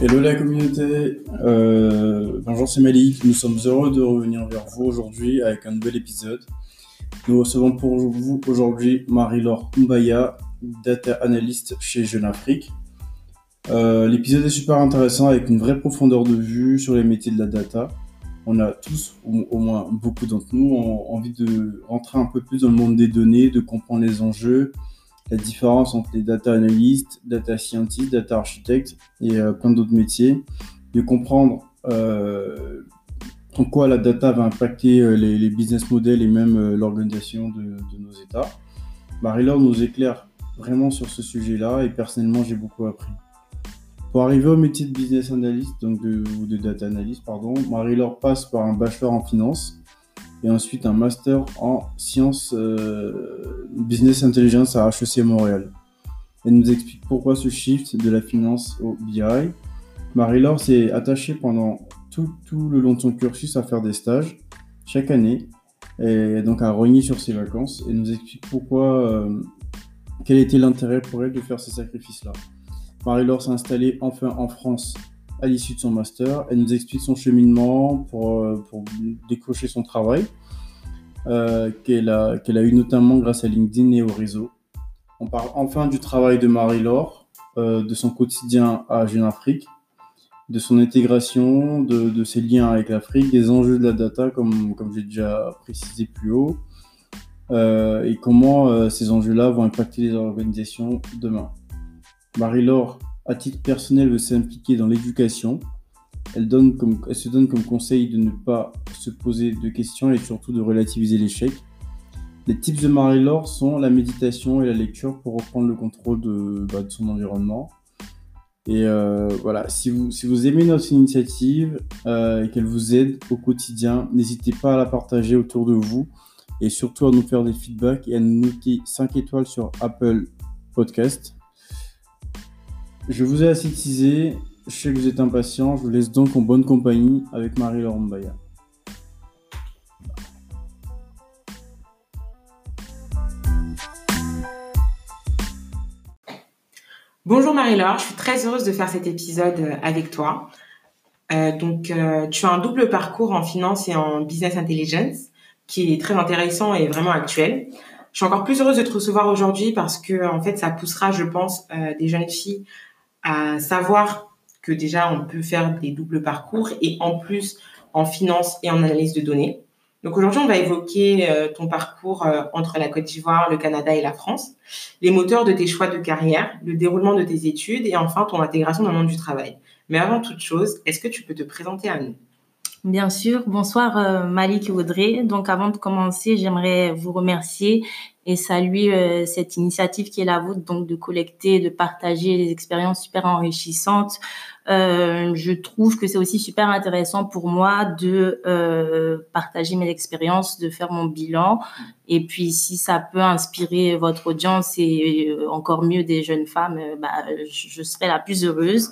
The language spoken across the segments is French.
Hello la communauté, bonjour c'est Malik, nous sommes heureux de revenir vers vous aujourd'hui avec un nouvel épisode. Nous recevons pour vous aujourd'hui Marie-Laure Mbaya, data analyst chez Jeune Afrique. Euh, l'épisode est super intéressant avec une vraie profondeur de vue sur les métiers de la data. On a tous, ou au moins beaucoup d'entre nous, envie de rentrer un peu plus dans le monde des données, de comprendre les enjeux, la différence entre les data analystes, data scientists, data architectes et euh, plein d'autres métiers, de comprendre euh, en quoi la data va impacter euh, les, business models et même l'organisation de, nos États. Marie-Laure nous éclaire vraiment sur ce sujet-là et personnellement j'ai beaucoup appris. Pour arriver au métier de business analyst, donc de, data analyst, pardon, Marie-Laure passe par un bachelor en finance et ensuite un master en sciences euh, business intelligence à HEC Montréal. Elle nous explique pourquoi ce shift de la finance au BI. Marie-Laure s'est attachée pendant tout, le long de son cursus à faire des stages chaque année et donc à rogner sur ses vacances et nous explique pourquoi, euh, quel était l'intérêt pour elle de faire ces sacrifices-là. Marie-Laure s'est installée enfin en France à l'issue de son master. Elle nous explique son cheminement pour, euh, pour décrocher son travail, euh, qu'elle a, eu notamment grâce à LinkedIn et au réseau. On parle enfin du travail de Marie-Laure, euh, de son quotidien à Jeune Afrique, de son intégration, de, ses liens avec l'Afrique, des enjeux de la data, comme j'ai déjà précisé plus haut, et comment ces enjeux-là vont impacter les organisations demain. Marie-Laure à titre personnel, veut s'impliquer dans l'éducation. Elle, donne elle se donne comme conseil de ne pas se poser de questions et surtout de relativiser l'échec. Les tips de Marie-Laure sont la méditation et la lecture pour reprendre le contrôle de, bah, son environnement. Et euh, voilà, si vous, si vous aimez notre initiative euh, et qu'elle vous aide au quotidien, n'hésitez pas à la partager autour de vous et surtout à nous faire des feedbacks et à nous noter 5 étoiles sur Apple Podcast. Je vous ai ascétisé, je sais que vous êtes impatient, je vous laisse donc en bonne compagnie avec Marie-Laure Mbaya. Bonjour Marie-Laure, je suis très heureuse de faire cet épisode euh, avec toi. Euh, donc, euh, tu as un double parcours en finance et en business intelligence qui est très intéressant et vraiment actuel. Je suis encore plus heureuse de te recevoir aujourd'hui parce que, en fait, ça poussera, je pense, des jeunes filles à savoir que déjà on peut faire des doubles parcours et en plus en finance et en analyse de données. Donc aujourd'hui, on va évoquer euh, ton parcours euh, entre la Côte d'Ivoire, le Canada et la France, les moteurs de tes choix de carrière, le déroulement de tes études et enfin ton intégration dans le monde du travail. Mais avant toute chose, est-ce que tu peux te présenter à nous? Bien sûr. Bonsoir euh, Malik et Audrey. Donc avant de commencer, j'aimerais vous remercier et saluer euh, cette initiative qui est la vôtre, donc de collecter, de partager des expériences super enrichissantes. Euh, je trouve que c'est aussi super intéressant pour moi de euh, partager mes expériences, de faire mon bilan. Et puis, si ça peut inspirer votre audience et euh, encore mieux des jeunes femmes, bah, je, je serai la plus heureuse.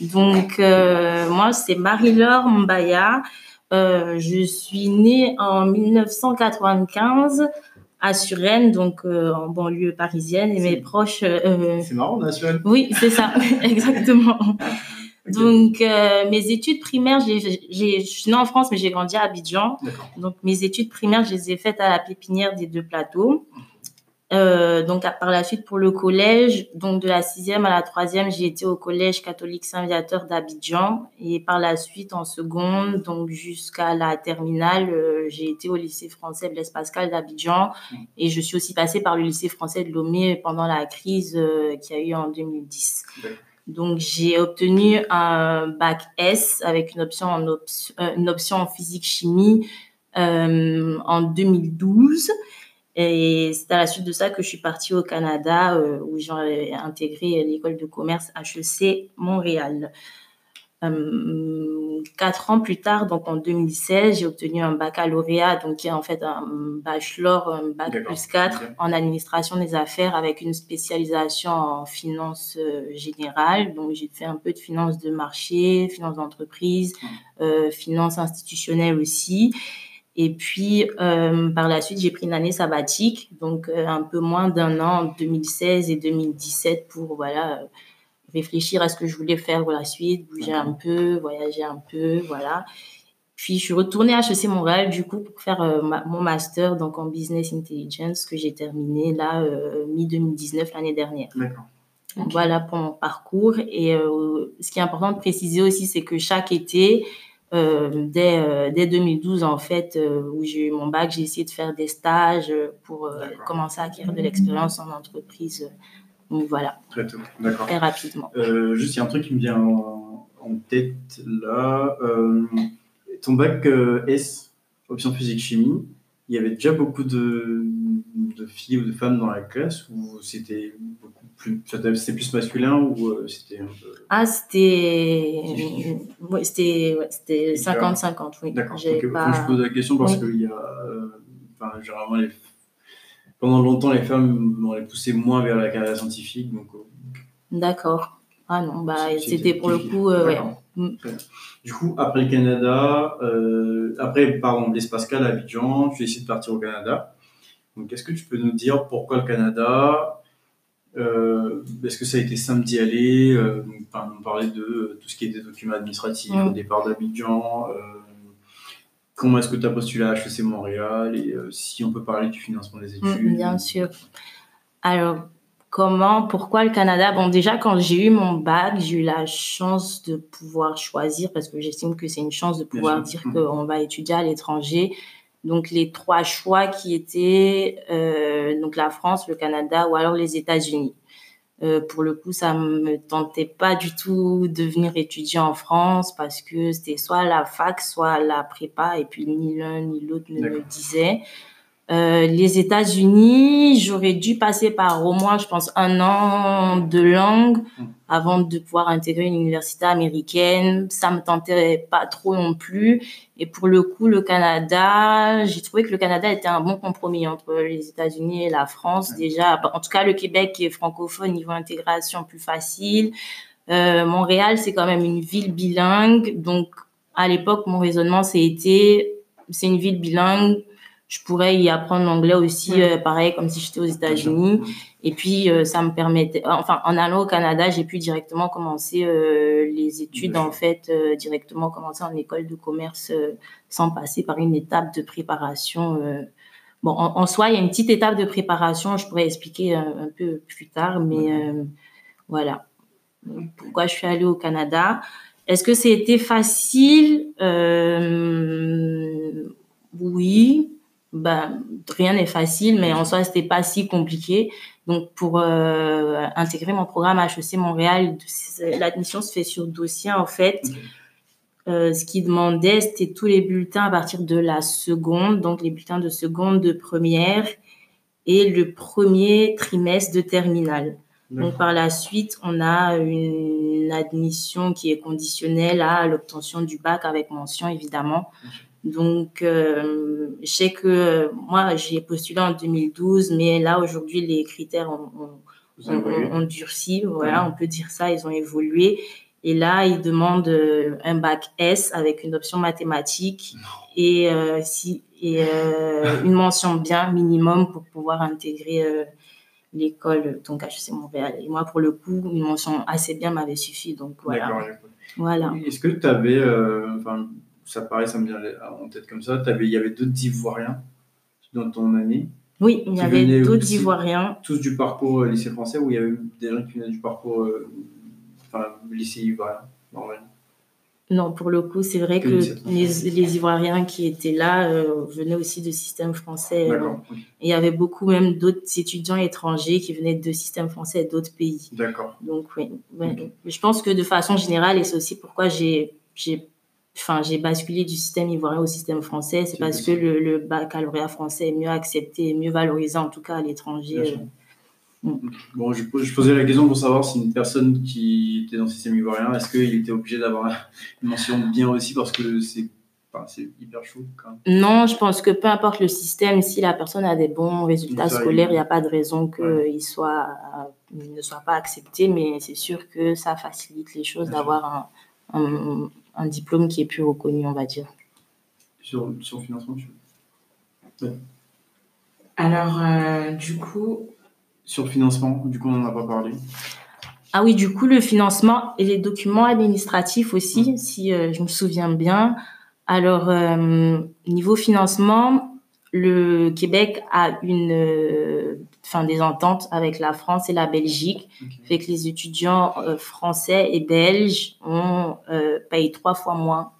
Donc, moi, c'est Marie-Laure Mbaya. je suis née en 1995 à Suresnes, donc euh, en banlieue parisienne, et mes proches. Euh, c'est marrant, on Suresnes. Oui, c'est ça, exactement. Donc euh, mes études primaires, j'ai, je suis née en France, mais j'ai grandi à Abidjan. Donc mes études primaires, je les ai faites à la pépinière des deux plateaux. Euh, donc par la suite pour le collège, donc de la sixième à la troisième, j'ai été au collège catholique Saint-Viateur d'Abidjan et par la suite en seconde, donc jusqu'à la terminale, euh, j'ai été au lycée français Blaise Pascal d'Abidjan et je suis aussi passée par le lycée français de Lomé pendant la crise euh, qui a eu en 2010. Donc j'ai obtenu un bac S avec une option en, en physique chimie en 2012. Et c'est à la suite de ça que je suis partie au Canada, euh, où j'ai intégré l'école de commerce HEC Montréal. Euh, quatre ans plus tard, donc en 2016, j'ai obtenu un baccalauréat, donc qui est en fait un bachelor, un bac plus 4 en administration des affaires avec une spécialisation en finance euh, générale. Donc j'ai fait un peu de finance de marché, finance d'entreprise, euh, finance institutionnelle aussi. Et puis, euh, par la suite, j'ai pris une année sabbatique, donc euh, un peu moins d'un an en 2016 et 2017 pour voilà, réfléchir à ce que je voulais faire pour la suite, bouger un peu, voyager un peu, voilà. Puis je suis retournée à HEC Montréal du coup pour faire euh, mon master donc en business intelligence que j'ai terminé là euh, mi 2019 l'année dernière. D'accord. Voilà pour mon parcours et euh, ce qui est important de préciser aussi c'est que chaque été dès, dès 2012 en fait où j'ai eu mon bac j'ai essayé de faire des stages pour commencer à acquérir de l'expérience en entreprise. Donc voilà. Très tôt. D'accord. Très rapidement. juste il y a un truc qui me vient en, en tête là ton bac euh, S, option physique-chimie, il y avait déjà beaucoup de, filles ou de femmes dans la classe ou c'était beaucoup plus, c'était plus masculin ou euh, c'était un peu... Ah, c'était. c'était c'était 50-50, oui. D'accord. Je pose la question parce qu'il y a. Euh, enfin, généralement, les... pendant longtemps, les femmes, on les poussait moins vers la carrière scientifique. Donc... D'accord. Ah non, bah, c'était pour le coup. ouais. Mm. Du coup, après le Canada, euh, après, pardon, l'espace à Abidjan, tu décides de partir au Canada. Donc, est-ce que tu peux nous dire pourquoi le Canada euh, Est-ce que ça a été simple d'y aller euh, On parlait de tout ce qui était documents administratifs mm. au départ d'Abidjan. Euh, comment est-ce que tu as postulé à HEC Montréal Et si on peut parler du financement des mm, études Bien sûr. Alors, Comment, pourquoi le Canada? Bon, déjà, quand j'ai eu mon bac, j'ai eu la chance de pouvoir choisir, parce que j'estime que c'est une chance de pouvoir dire mmh. qu'on va étudier à l'étranger. Donc, les trois choix qui étaient euh, donc la France, le Canada ou alors les États-Unis. Euh, pour le coup, ça me tentait pas du tout de venir étudier en France parce que c'était soit la fac, soit la prépa, et puis ni l'un ni l'autre ne me disait. Euh, les États-Unis, j'aurais dû passer par au moins, je pense, un an de langue hmm. avant de pouvoir intégrer une université américaine. Ça me tentait pas trop non plus. Et pour le coup, le Canada, j'ai trouvé que le Canada était un bon compromis entre les États-Unis et la France. Déjà, en tout cas, le Québec qui est francophone, niveau intégration plus facile. Euh, Montréal, c'est quand même une ville bilingue. Donc, à l'époque, mon raisonnement, c'était, c'est une ville bilingue je pourrais y apprendre l'anglais aussi, euh, pareil, comme si j'étais aux États-Unis. Et puis, euh, ça me permettait, enfin, en allant au Canada, j'ai pu directement commencer euh, les études, en fait, directement commencer en école de commerce sans passer par une étape de préparation. Bon, en, soi, il y a une petite étape de préparation, je pourrais expliquer un, peu plus tard, mais voilà. Pourquoi je suis allée au Canada? Est-ce que c'était facile? Oui, ben, rien n'est facile, mais en soi, c'était pas si compliqué. Donc, pour euh, intégrer mon programme HEC Montréal, l'admission se fait sur dossier, en fait. Euh, ce qui demandait, c'était tous les bulletins à partir de la seconde, donc les bulletins de seconde, de première, et le premier trimestre de terminale. Donc, par la suite, on a une admission qui est conditionnelle à l'obtention du bac avec mention, évidemment. Donc, euh, je sais que euh, moi, j'ai postulé en 2012, mais là, aujourd'hui, les critères ont, durci. Voilà, on peut dire ça, ils ont évolué. Et là, ils demandent euh, un bac S avec une option mathématique et, si, et une mention bien minimum pour pouvoir intégrer l'école, donc HEC Montréal. Et moi, pour le coup, une mention assez bien m'avait suffi. Donc, voilà. voilà. Est-ce que tu avais, ça paraît, ça me vient en tête comme ça. il y avait d'autres Ivoiriens dans ton année Oui, il y avait d'autres Ivoiriens. Tous du parcours euh, lycée français ou il y avait des gens qui venaient du parcours euh, enfin, lycée ivoirien Non, pour le coup, c'est vrai que les, Ivoiriens qui étaient là euh, venaient aussi de système français. il y avait beaucoup même d'autres étudiants étrangers qui venaient de système français et d'autres pays. D'accord. Donc, oui. Je pense que de façon générale, et c'est aussi pourquoi j'ai enfin, j'ai basculé du système ivoirien au système français, c'est parce que le, le, baccalauréat français est mieux accepté, mieux valorisé, en tout cas à l'étranger. Euh, mm. Bon, je, je, posais la question pour savoir si une personne qui était dans le système ivoirien, est-ce qu'il était obligé d'avoir une mention bien aussi parce que c'est enfin, hyper chaud quand même. Non, je pense que peu importe le système, si la personne a des bons résultats scolaires, il n'y a pas de raison qu'il soit, ne soit pas accepté, mais c'est sûr que ça facilite les choses d'avoir un, un un diplôme qui est plus reconnu, on va dire. Sur, sur le financement, tu veux Alors, euh, du coup. Sur le financement, du coup, on n'en a pas parlé. Ah oui, du coup, le financement et les documents administratifs aussi, mmh. si euh, je me souviens bien. Alors, euh, niveau financement, le Québec a une, euh, fin, des ententes avec la France et la Belgique, fait que les étudiants français et belges ont payé trois fois moins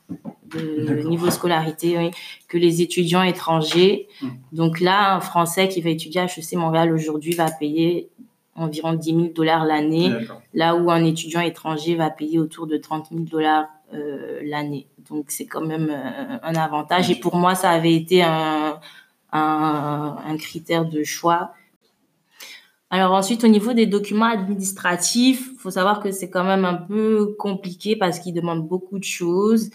de niveau scolarité que les étudiants étrangers. Mmh. Donc là, un Français qui va étudier à HEC Montréal aujourd'hui va payer environ 10 000 dollars l'année, là où un étudiant étranger va payer autour de 30 000 dollars euh, l'année. Donc c'est quand même euh, un avantage. Et pour moi, ça avait été un, un, un critère de choix. Alors ensuite, au niveau des documents administratifs, faut savoir que c'est quand même un peu compliqué parce qu'ils demandent beaucoup de choses.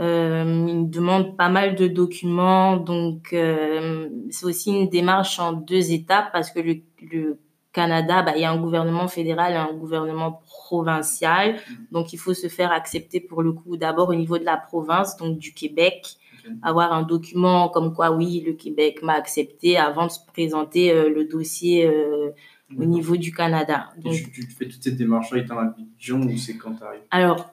Euh, ils demandent pas mal de documents, donc euh, c'est aussi une démarche en deux étapes parce que le, le Canada, bah, il y a un gouvernement fédéral et un gouvernement provincial. Donc, il faut se faire accepter pour le coup d'abord au niveau de la province, donc du Québec, avoir un document comme quoi, oui, le Québec m'a accepté avant de se présenter euh, le dossier euh, au niveau du Canada. Donc, tu, fais toutes ces démarches-là étant à Abidjan ou c'est quand tu arrives Alors,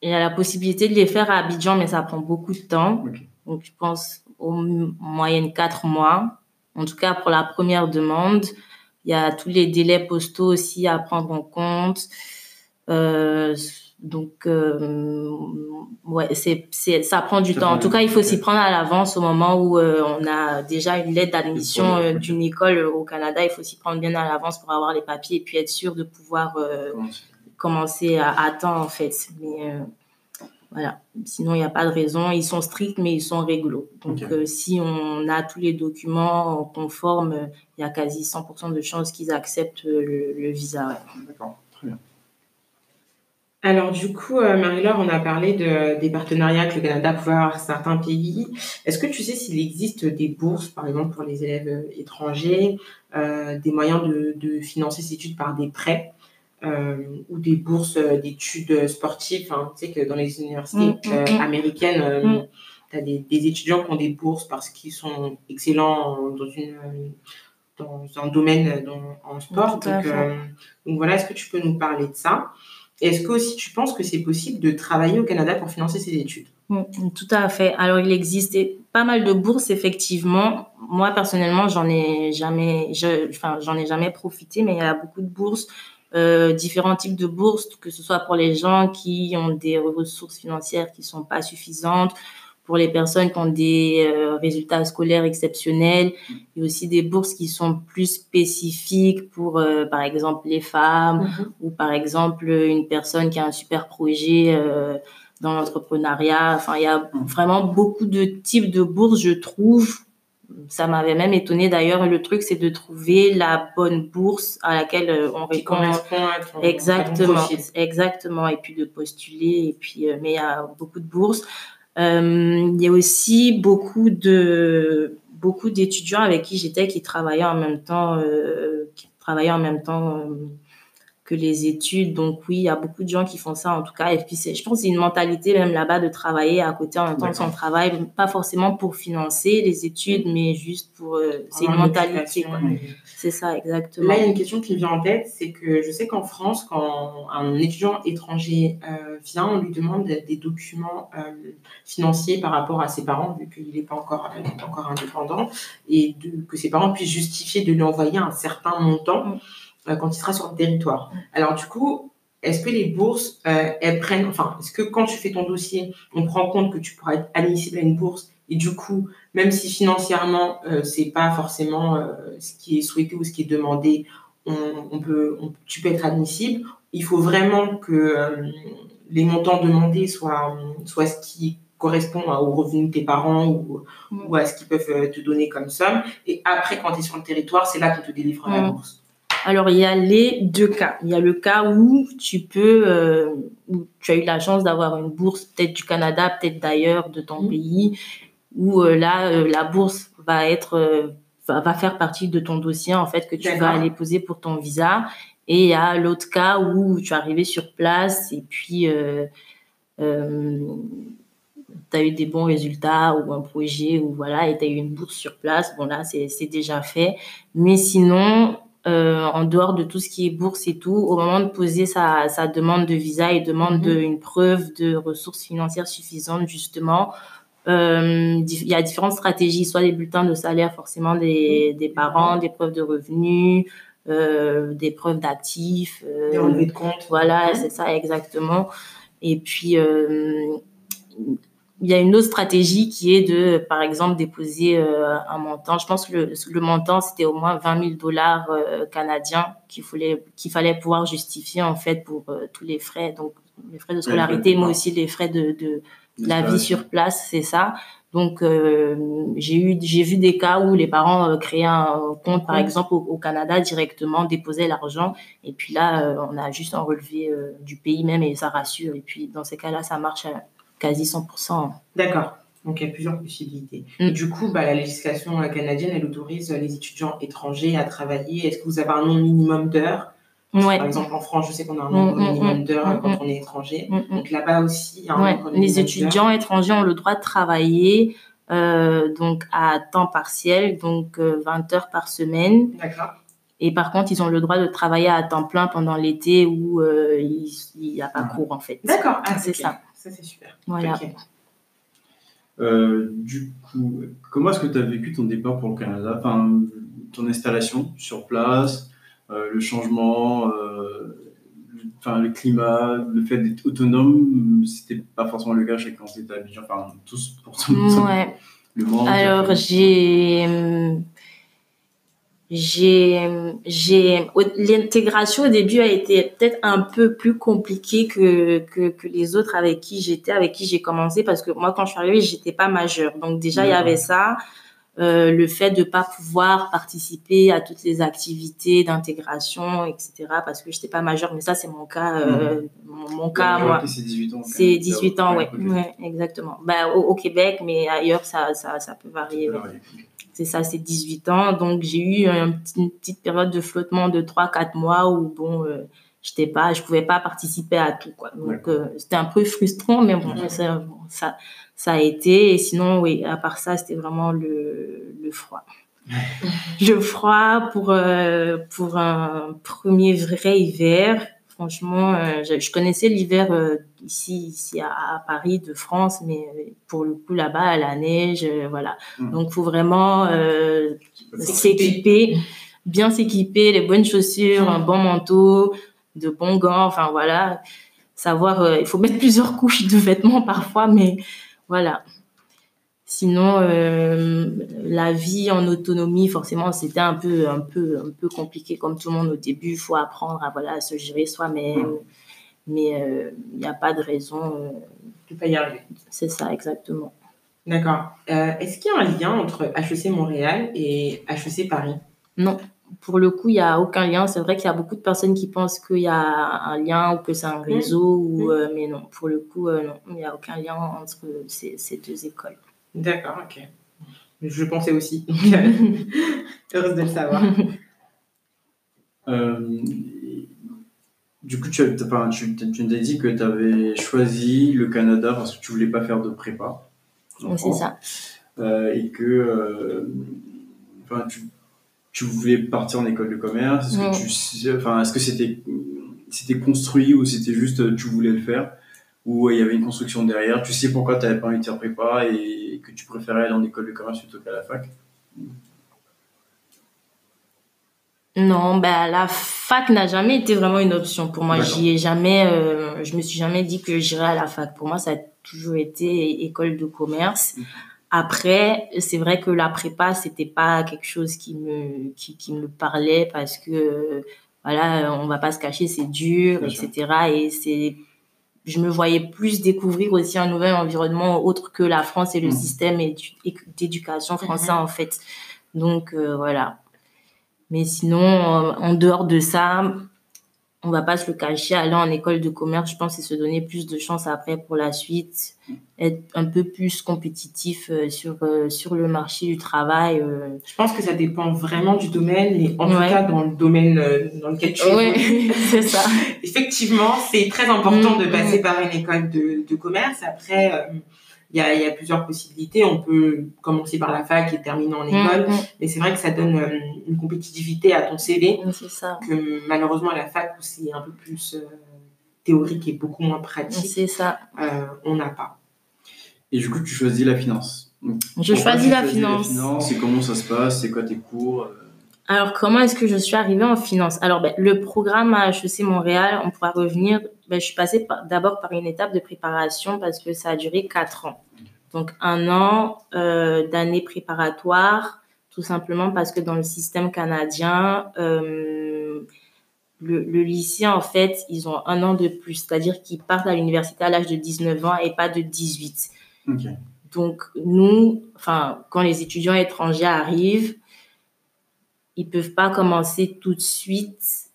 il y a la possibilité de les faire à Abidjan, mais ça prend beaucoup de temps. Donc, je pense au moyenne quatre mois. En tout cas, pour la première demande. Il y a tous les délais postaux aussi à prendre en compte. Euh, donc, euh, ouais, c'est, c'est, ça prend du temps. En tout cas, il faut s'y prendre à l'avance au moment où euh, on a déjà une lettre d'admission euh, d'une école au Canada. Il faut s'y prendre bien à l'avance pour avoir les papiers et puis être sûr de pouvoir commencer à, à, temps, en fait. Mais voilà. Sinon, il n'y a pas de raison. Ils sont stricts, mais ils sont réglo. Donc, si on a tous les documents conformes, il y a quasi 100% de chances qu'ils acceptent le, visa. D'accord, très bien. Alors du coup, euh, Marie-Laure, on a parlé de, des partenariats que le Canada pouvait avoir avec certains pays. Est-ce que tu sais s'il existe des bourses, par exemple pour les élèves euh, étrangers, des moyens de, de financer ces études par des prêts euh, ou des bourses euh, d'études sportives? Hein. Tu sais que dans les universités mm, mm, euh, mm. américaines, tu as des, des, étudiants qui ont des bourses parce qu'ils sont excellents dans, une, dans un domaine en sport. Donc, donc, voilà, est-ce que tu peux nous parler de ça? Est-ce que aussi tu penses que c'est possible de travailler au Canada pour financer ses études? Tout à fait. Alors, il existait pas mal de bourses, effectivement. Moi, personnellement, j'en ai jamais, je, enfin, j'en ai jamais profité, mais il y a beaucoup de bourses euh, différents types de bourses, que ce soit pour les gens qui ont des ressources financières qui sont pas suffisantes, pour les personnes qui ont des euh, résultats scolaires exceptionnels, il y a aussi des bourses qui sont plus spécifiques pour, euh, par exemple, les femmes mm-hmm. ou par exemple une personne qui a un super projet dans l'entrepreneuriat. Enfin, il y a vraiment beaucoup de types de bourses, je trouve, ça m'avait même étonné d'ailleurs. Le truc, c'est de trouver la bonne bourse à laquelle euh, on répond. exactement, exactement. Et puis de postuler. Et puis, euh, mais il y a beaucoup de bourses. Euh, il y a aussi beaucoup de beaucoup d'étudiants avec qui j'étais qui travaillaient en même temps, euh, qui travaillaient en même temps que les études. Donc oui, il y a beaucoup de gens qui font ça en tout cas. Et puis je pense c'est une mentalité même là-bas de travailler à côté en même temps de son travail, pas forcément pour financer les études, mais juste pour. Euh, c'est une mentalité. C'est ça exactement. Là, il y a une question qui vient en tête, c'est que je sais qu'en France, quand un étudiant étranger euh, vient, on lui demande des documents euh, financiers par rapport à ses parents, vu qu'il n'est pas encore, indépendant, et de, que ses parents puissent justifier de lui envoyer un certain montant. Mm. Euh, quand il sera sur le territoire. Alors du coup, est-ce que les bourses, euh, elles prennent, enfin, est-ce que quand tu fais ton dossier, on prend compte que tu pourras être admissible à une bourse et du coup, même si financièrement euh, c'est pas forcément euh, ce qui est souhaité ou ce qui est demandé, on, on peut, tu peux être admissible. Il faut vraiment que les montants demandés soient, soient ce qui correspond aux revenus de tes parents ou, ou à ce qu'ils peuvent te donner comme somme. Et après, quand tu es sur le territoire, c'est là qu'on te délivre la bourse. Alors, il y a les deux cas. Il y a le cas où tu peux, euh, où tu as eu la chance d'avoir une bourse, peut-être du Canada, peut-être d'ailleurs, de ton mmh. pays, où euh, là, euh, la bourse va être, va, faire partie de ton dossier, en fait, que tu vas aller poser pour ton visa. Et il y a l'autre cas où tu es arrivé sur place et puis tu as eu des bons résultats ou un projet ou voilà, et tu as eu une bourse sur place. Bon, là, c'est déjà fait. Mais sinon, euh, en dehors de tout ce qui est bourse et tout, au moment de poser sa, sa demande de visa et demande Mhm. de, une preuve de ressources financières suffisantes, justement, euh, il y a différentes stratégies, soit les bulletins de salaire forcément des, des parents, des preuves de revenus, euh, des preuves d'actifs. Des relevés de compte. voilà, Mhm. c'est ça exactement. Et puis, il y a une autre stratégie qui est de, par exemple, déposer euh, un montant. Je pense que le, le montant, c'était au moins 20 000 dollars euh, canadiens qu'il fallait, qu'il fallait pouvoir justifier, en fait, pour euh, tous les frais. Donc, les frais de scolarité, mais aussi les frais de, de la vie sur place, c'est ça. Donc, j'ai eu, j'ai vu des cas où les parents créaient un compte, par exemple, au, au Canada directement, déposaient l'argent, et puis là, on a juste un relevé du pays même et ça rassure. Et puis, dans ces cas-là, ça marche à quasi 100%. D'accord. Donc il y a plusieurs possibilités. Mm. Du coup, bah, la législation euh, canadienne, elle autorise euh, les étudiants étrangers à travailler. Est-ce que vous avez un nombre minimum d'heures? Ouais. Par exemple, en France, je sais qu'on a un nombre Mm, mm, minimum mm, d'heures quand on est étranger. Donc là-bas aussi, il y a un Ouais, nombre minimum les étudiants étrangers ont le droit de travailler euh, donc à temps partiel, donc euh, 20 heures par semaine. D'accord. Et par contre, ils ont le droit de travailler à temps plein pendant l'été où euh, il n'y a pas cours en fait. D'accord. Ah, C'est ça. Ça, c'est super. Voilà. Euh, du coup, comment est-ce que tu as vécu ton départ pour le Canada? Enfin, ton installation sur place, euh, le changement, euh, le- enfin, le climat, le fait d'être autonome, c'était pas forcément le cas chez quand tu étais à Abidjan. Enfin, tous pour tout Ouais. le monde. Alors, j'ai. J'ai. j'ai L'intégration au début a été peut-être un peu plus compliquée que, que, que les autres avec qui j'étais, avec qui j'ai commencé, parce que moi, quand je suis arrivée, j'étais pas majeure. Donc, déjà, il y avait ça. Euh, le fait de pas pouvoir participer à toutes les activités d'intégration, etc., parce que j'étais pas majeure, mais ça, c'est mon cas, euh, mon, mon cas, moi. C'est 18 ans. C'est Canada. 18 ans, ouais, exactement. Bah, au, au Québec, mais ailleurs, ça, ça, ça peut varier. ouais. C'est ça, c'est 18 ans. Donc, j'ai eu une petite période de flottement de 3-4 mois où, bon, euh, j'étais pas, je pouvais pas participer à tout, quoi. Donc, euh, c'était un peu frustrant, mais bon, ça, bon, ça, ça a été. Et sinon, oui, à part ça, c'était vraiment le, le froid. le froid pour, euh, pour un premier vrai hiver. Franchement, euh, je, je connaissais l'hiver euh, ici, ici à, à Paris, de France, mais pour le coup, là-bas, à la neige, voilà. Mhm. Donc, faut vraiment S'équiper. bien s'équiper, les bonnes chaussures, un bon manteau, de bons gants, enfin voilà. Savoir, il faut mettre plusieurs couches de vêtements parfois, mais voilà. Sinon, euh, la vie en autonomie, forcément, c'était un peu, un peu, un peu compliqué comme tout le monde au début. Il faut apprendre à voilà à se gérer soi-même, mais euh, il n'y a pas de raison. euh, Tu peux pas y arriver. c'est ça exactement. D'accord. Euh, Est-ce qu'il y a un lien entre HEC Montréal et HEC Paris? Non, pour le coup, il n'y a aucun lien. C'est vrai qu'il y a beaucoup de personnes qui pensent qu'il y a un lien ou que c'est un réseau, ou, Mm. euh, mais non, pour le coup, euh, non, il n'y a aucun lien entre ces, ces deux écoles. D'accord, ok. Je pensais aussi. Heureuse de le savoir. Euh, du coup, tu, as, tu, tu nous as dit que tu avais choisi le Canada parce que tu voulais pas faire de prépa. C'est ça. Euh, et que euh, enfin, tu, tu voulais partir en école de commerce. Est-ce que, tu enfin, est-ce que c'était, c'était construit ou c'était juste euh, tu voulais le faire? Ou euh, il y avait une construction derrière Tu sais pourquoi tu n'avais pas envie de faire prépa et que tu préférais aller en école de commerce plutôt qu'à la fac? Non, bah, la fac n'a jamais été vraiment une option pour moi. J'y ai jamais, euh, je me suis jamais dit que j'irais à la fac. Pour moi, ça a toujours été école de commerce. Après, c'est vrai que la prépa, c'était pas quelque chose qui me, qui, qui me parlait parce que, voilà, on va pas se cacher, c'est dur, Bien sûr. etc. Et c'est, je me voyais plus découvrir aussi un nouvel environnement autre que la France et le Mhm. système édu- d'éducation français, Mhm. en fait. Donc, euh, voilà. Mais sinon, en dehors de ça, on va pas se le cacher, aller en école de commerce, je pense, c'est se donner plus de chances après pour la suite, être un peu plus compétitif euh, sur, euh, sur le marché du travail. euh. Je pense que ça dépend vraiment du domaine, mais en tout Ouais. cas, dans le domaine dans lequel tu es. c'est ça. Effectivement, c'est très important Mm, de passer mm. par une école de, de commerce. Après, euh, il y a, y a, plusieurs possibilités. On peut commencer par la fac et terminer en école, mm, mm. mais c'est vrai que ça donne euh, une compétitivité à ton CV ça. que malheureusement à la fac où c'est un peu plus euh, théorique et beaucoup moins pratique, c'est ça. Euh, on n'a pas. Et du coup, tu choisis la finance. je choisis la finance. la finance. Et comment ça se passe? C'est quoi tes cours? Alors, comment est-ce que je suis arrivée en finance? Alors, ben, le programme à HEC Montréal, on pourra revenir. Ben, je suis passée d'abord par une étape de préparation parce que ça a duré quatre ans. Donc, un an euh, d'année préparatoire, tout simplement parce que dans le système canadien, euh, le, lycée, en fait, ils ont un an de plus. C'est-à-dire qu'ils partent à l'université à l'âge de 19 ans et pas de 18. Donc, nous, enfin, quand les étudiants étrangers arrivent, ils peuvent pas commencer tout de suite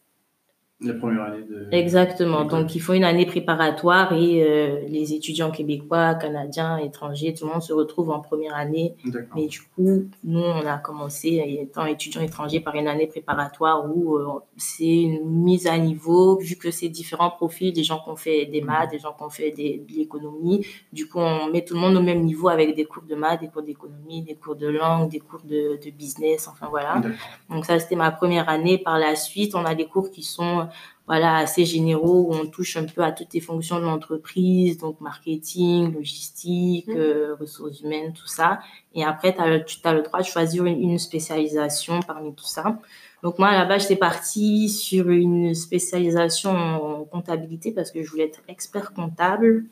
la première année de... Exactement. Donc, il faut une année préparatoire et euh, les étudiants québécois, canadiens, étrangers, tout le monde se retrouve en première année. Mais du coup, nous, on a commencé, étant étudiants étrangers, par une année préparatoire où euh, c'est une mise à niveau, vu que c'est différents profils, des gens qui ont fait des maths, des gens qui ont fait des, de l'économie. Du coup, on met tout le monde au même niveau avec des cours de maths, des cours d'économie, des cours de langue, des cours de, de business, enfin voilà. Donc, ça, c'était ma première année. Par la suite, on a des cours qui sont voilà, assez généraux où on touche un peu à toutes les fonctions de l'entreprise, donc marketing, logistique, mmh. euh, ressources humaines, tout ça. Et après, tu as le droit de choisir une, spécialisation parmi tout ça. Donc moi, à la base, j'étais partie sur une spécialisation en comptabilité parce que je voulais être expert comptable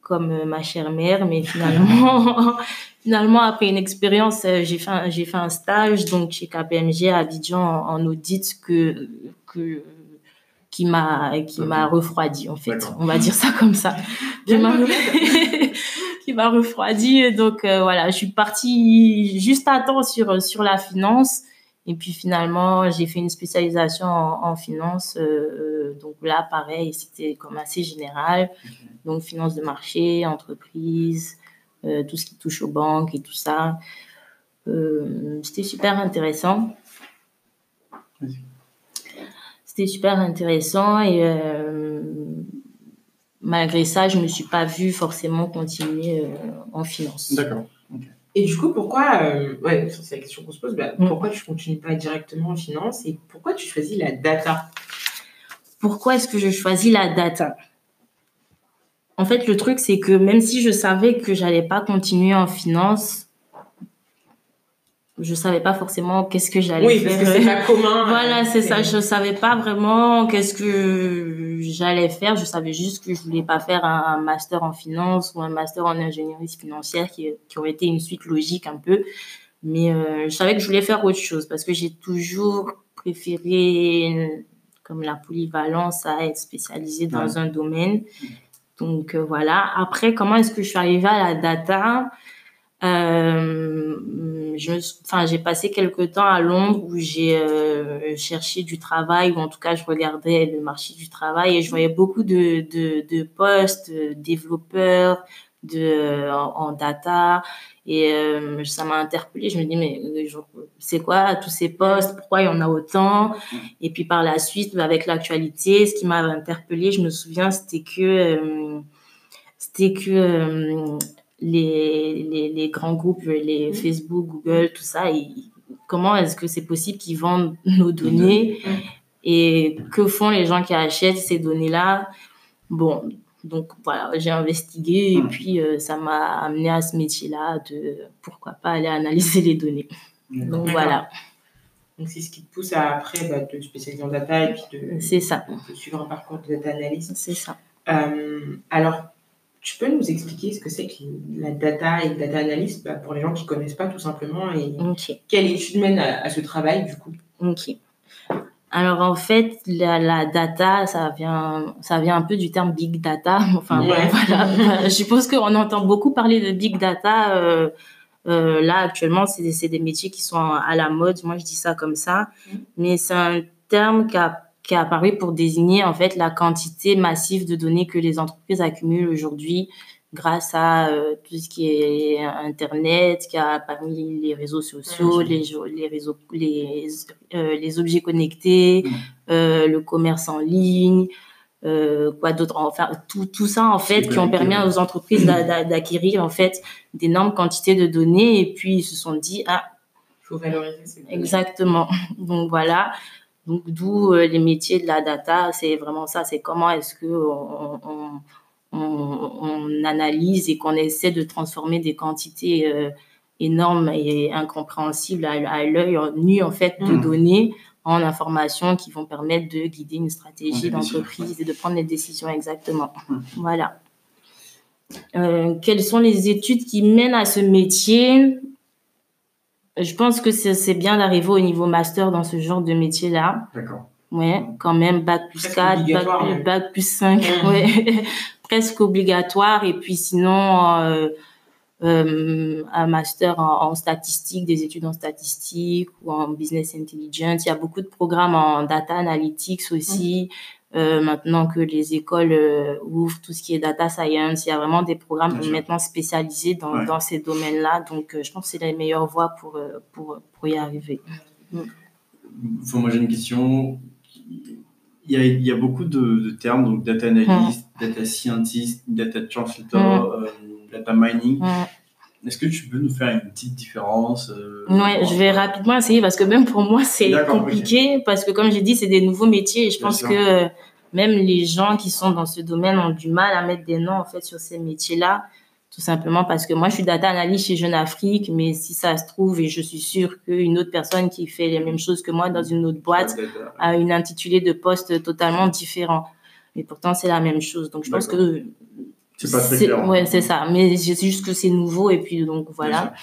comme euh, ma chère mère, mais finalement, finalement après une expérience, euh, j'ai fait un, j'ai fait un stage donc chez KPMG à Abidjan en, en audit que que qui m'a qui m'a refroidi en fait. On va dire ça comme ça. Qui m'a qui m'a refroidi. Donc euh, voilà je suis partie juste à temps sur sur la finance. Et puis finalement j'ai fait une spécialisation en, finance. Euh, euh, donc là pareil c'était comme assez général. Donc finance de marché entreprise tout ce qui touche aux banques et tout ça. C'était super intéressant c'était super intéressant et euh, malgré ça, je ne me suis pas vue forcément continuer euh, en finance. D'accord. Et du coup, pourquoi, euh, ouais, c'est la question qu'on se pose, bah, mm. pourquoi tu ne continues pas directement en finance et pourquoi tu choisis la data? Pourquoi est-ce que je choisis la data? En fait, le truc, c'est que même si je savais que j'allais pas continuer en finance, je savais pas forcément qu'est-ce que j'allais faire. Oui, parce que c'est pas commun. voilà, c'est ça. Je savais pas vraiment qu'est-ce que j'allais faire. Je savais juste que je voulais pas faire un, master en finance ou un master en ingénierie financière qui, qui aurait été une suite logique un peu. Mais euh, je savais que je voulais faire autre chose parce que j'ai toujours préféré comme la polyvalence à être spécialisée dans un domaine. Donc euh, voilà. Après, comment est-ce que je suis arrivée à la data? Euh, je, enfin, j'ai passé quelques temps à Londres où j'ai euh, cherché du travail, ou en tout cas, je regardais le marché du travail et je voyais beaucoup de, de, de postes, de développeurs, de, en, data. Et euh, ça m'a interpellée. Je me dis, mais c'est quoi tous ces postes? Pourquoi il y en a autant? Et puis par la suite, avec l'actualité, ce qui m'a interpellée, je me souviens, c'était que c'était que les, les, les, grands groupes, les Facebook, Google, tout ça, et comment est-ce que c'est possible qu'ils vendent nos données et que font les gens qui achètent ces données-là? Bon, donc voilà, j'ai investigué et puis euh, ça m'a amené à ce métier-là de pourquoi pas aller analyser les données. Donc voilà. Donc c'est ce qui te pousse à après bah, te spécialiser en data et puis de, c'est ça. de suivre un parcours de data analyst. C'est ça. Euh, alors, tu peux nous expliquer ce que c'est que la data et data analyst bah, pour les gens qui ne connaissent pas tout simplement et quelle étude mène à, ce travail du coup? Ok. Alors en fait, la, data, ça vient, ça vient un peu du terme big data. Enfin voilà, je suppose qu'on entend beaucoup parler de big data. Euh, euh, là actuellement, c'est des métiers qui sont à la mode. Moi, je dis ça comme ça, mm. mais c'est un terme qui a qui est apparu pour désigner en fait la quantité massive de données que les entreprises accumulent aujourd'hui grâce à euh, tout ce qui est internet, qui a parmi les réseaux sociaux, les les réseaux les euh, les objets connectés, mmh. euh, le commerce en ligne, quoi d'autre enfin tout tout ça en fait qui ont permis aux entreprises d'acquérir en fait d'énormes quantités de données et puis ils se sont dit ah faut valoriser exactement. Donc voilà donc d'où euh, les métiers de la data c'est vraiment ça c'est comment est-ce que on, on, on, analyse et qu'on essaie de transformer des quantités euh, énormes et incompréhensibles à, à l'œil nu en fait de hmm. données en informations qui vont permettre de guider une stratégie d'entreprise et de prendre des décisions exactement. Hum. Voilà. Euh, quelles sont les études qui mènent à ce métier? Je pense que c'est bien d'arriver au niveau master dans ce genre de métier-là. D'accord. Ouais, quand même, bac plus 4, bac, bac, plus 5, ouais. presque obligatoire. Et puis sinon, euh, euh, un master en, statistique, des études en statistique ou en business intelligence. Il y a beaucoup de programmes en data analytics aussi. Euh, maintenant que les écoles euh, ouvrent tout ce qui est data science, il y a vraiment des programmes maintenant spécialisés dans, dans ces domaines-là. Donc, je pense que c'est la meilleure voie pour, pour, pour y arriver. Mm. moi, j'ai une question. Il y, a, il y a beaucoup de, de termes, donc data analyst, mm. data scientist, data translator. Mm data mining. Est-ce que tu peux nous faire une petite différence euh, Ouais, je vais rapidement essayer parce que même pour moi c'est compliqué parce que comme j'ai dit c'est des nouveaux métiers et je pense que même les gens qui sont dans ce domaine ont du mal à mettre des noms en fait sur ces métiers-là tout simplement parce que moi je suis data analyst chez Jeune Afrique mais si ça se trouve et je suis sûre qu'une autre personne qui fait les mêmes choses que moi dans une autre boîte a une intitulé de poste totalement différent. Mais pourtant c'est la même chose. Donc je pense que c'est pas très clair. Ouais, c'est ça. Mais c'est juste que c'est nouveau et puis donc voilà.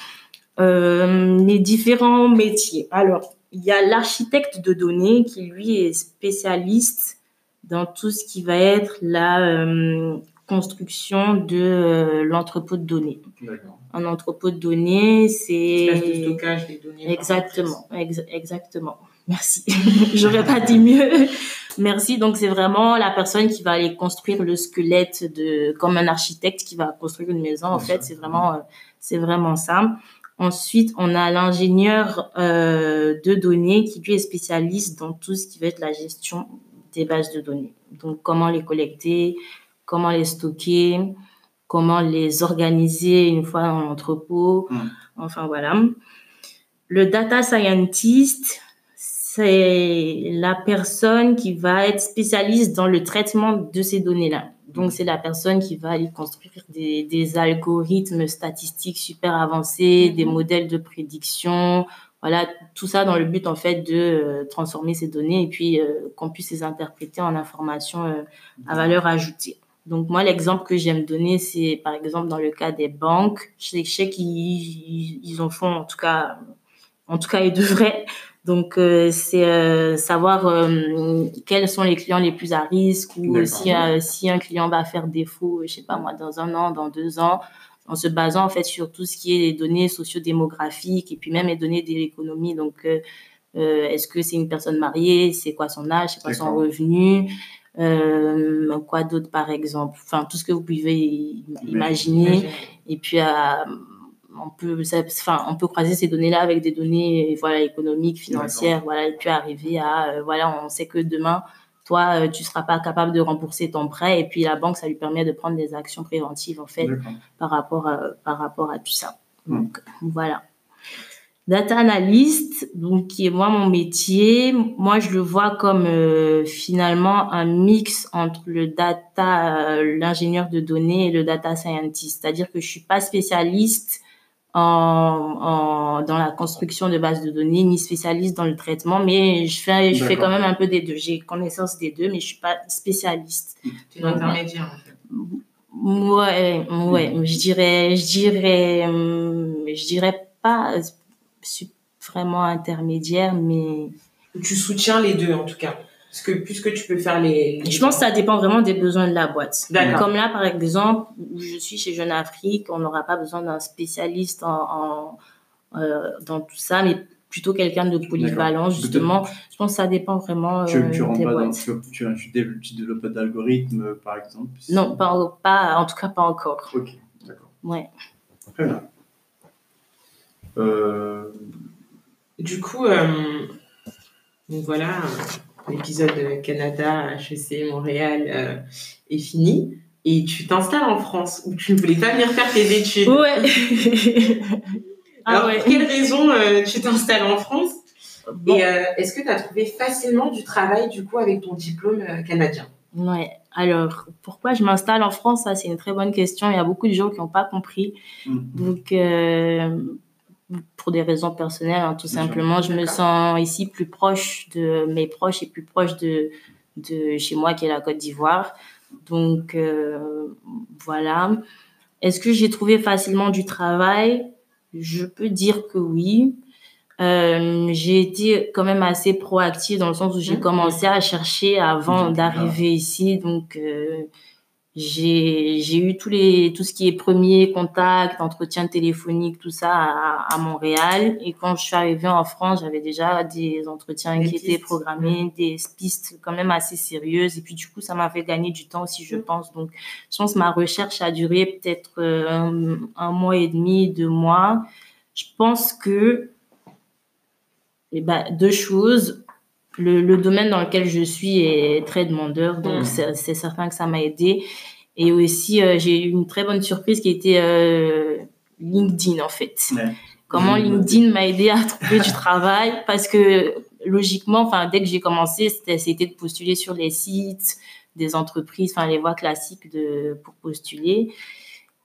Euh, les différents métiers. Alors, il y a l'architecte de données qui lui est spécialiste dans tout ce qui va être la euh, construction de euh, l'entrepôt de données. Un entrepôt de données, c'est le stockage des données. Exactement, exactement. Merci. J'aurais pas dit mieux. Merci. Donc c'est vraiment la personne qui va aller construire le squelette de, comme un architecte qui va construire une maison. En fait, c'est vraiment, euh, c'est vraiment ça. Ensuite, on a l'ingénieur euh, de données qui lui est spécialiste dans tout ce qui va être la gestion des bases de données. Donc comment les collecter, comment les stocker, comment les organiser une fois dans l'entrepôt. Mmh. Enfin voilà. Le data scientist, c'est la personne qui va être spécialiste dans le traitement de ces données-là. Donc, c'est la personne qui va aller construire des, algorithmes statistiques super avancés, des mhm. modèles de prédiction, voilà, tout ça dans le but, en fait, de euh, transformer ces données et puis euh, qu'on puisse les interpréter en informations euh, à valeur ajoutée. Donc, moi, l'exemple que j'aime donner, c'est par exemple dans le cas des banques. Je sais, qu'ils ils en font, en tout cas, en tout cas, ils devraient donc, euh, c'est euh, savoir euh, quels sont les clients les plus à risque ou si, si un client va faire défaut, je sais pas moi, dans un an, dans deux ans, en se basant en fait sur tout ce qui est les données sociodémographiques et puis même les données de l'économie. Donc, est-ce que c'est une personne mariée? C'est quoi son âge? C'est quoi son revenu? Quoi d'autre par exemple? Enfin, tout ce que vous pouvez imaginer. Et puis, on peut, enfin, on peut croiser ces données-là avec des données, voilà, économiques, financières, voilà, et puis arriver à, euh, voilà, on sait que demain, toi, euh, tu seras pas capable de rembourser ton prêt, et puis la banque, ça lui permet de prendre des actions préventives, en fait, par rapport à, par rapport à tout ça. Donc, voilà. Data analyst, donc qui est moi mon métier, moi je le vois comme euh, finalement un mix entre le data, l'ingénieur de données et le data scientist. C'est-à-dire que je suis pas spécialiste en, dans la construction de bases de données, ni spécialiste dans le traitement, mais je fais, je fais quand même un peu des deux. J'ai connaissance des deux, mais je suis pas spécialiste. Tu es intermédiaire, en fait. Ouais, ouais, je dirais, je dirais, je dirais pas vraiment intermédiaire, mais. Tu soutiens les deux, en tout cas que puisque tu peux faire les, Je pense que ça dépend vraiment des besoins de la boîte. Comme là, par exemple, je suis chez Jeune Afrique, on n'aura pas besoin d'un spécialiste en, euh, dans tout ça, mais plutôt quelqu'un de polyvalent, justement. Je pense que ça dépend vraiment tu, euh, tu rentres pas Dans, tu, tu, tu, développes pas d'algorithme, par exemple Non, pas, pas, en tout cas pas encore. Ok, d'accord. Ouais. Très bien. Euh... Du coup, euh, voilà l'épisode Canada, HEC, Montréal est fini et tu t'installes en France où tu ne voulais pas venir faire tes études. Ouais. Alors, ah ouais. pour quelle raison tu t'installes en France? Et est-ce que tu as trouvé facilement du travail du coup avec ton diplôme canadien? Ouais. Alors, pourquoi je m'installe en France? Ça, c'est une très bonne question. Il y a beaucoup de gens qui n'ont pas compris. Mm. Donc, euh, pour des raisons personnelles, hein, tout simplement, je me sens ici plus proche de mes proches et plus proche de, de chez moi, qui est la Côte d'Ivoire. Donc, euh, voilà. Est-ce que j'ai trouvé facilement du travail? Je peux dire que oui. Euh, j'ai été quand même assez proactive dans le sens où j'ai mmh. commencé à chercher avant d'arriver ici. Donc, euh, j'ai, j'ai eu tous les, tout ce qui est premier contact, entretien téléphonique, tout ça à, à Montréal. Et quand je suis arrivée en France, j'avais déjà des entretiens qui étaient programmés, des pistes quand même assez sérieuses. Et puis, du coup, ça m'a fait gagner du temps aussi, je pense. Donc, je pense que ma recherche a duré peut-être euh, un, un mois et demi, deux mois. Je pense que et bah, deux choses. Le, le, domaine dans lequel je suis est très demandeur, donc mm. c'est certain que ça m'a aidé. Et aussi, euh, j'ai eu une très bonne surprise qui était euh, LinkedIn, en fait. Comment LinkedIn m'a aidé à trouver du travail parce que logiquement, enfin, dès que j'ai commencé, c'était de postuler sur les sites des entreprises, enfin, les voies classiques de, pour postuler.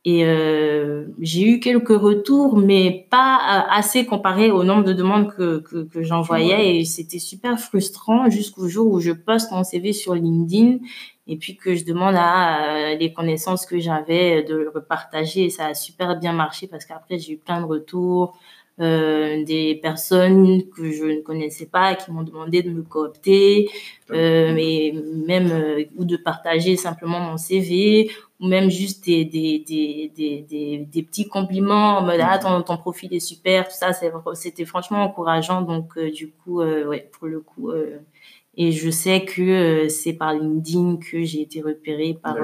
Et euh, j'ai eu quelques retours, mais pas euh, assez comparé au nombre de demandes que, que, que j'envoyais. Et c'était super frustrant jusqu'au jour où je poste mon CV sur LinkedIn et puis que je demande à euh, les connaissances que j'avais de le repartager. Et ça a super bien marché parce qu'après, j'ai eu plein de retours. Euh, des personnes que je ne connaissais pas qui m'ont demandé de me coopter, euh, mais même euh, ou de partager simplement mon CV ou même juste des, des, des, des, des, petits compliments en mode ah ton, ton profil est super tout ça c'était franchement encourageant. Donc euh, du coup ouais pour le coup et je sais que c'est par LinkedIn que j'ai été repérée par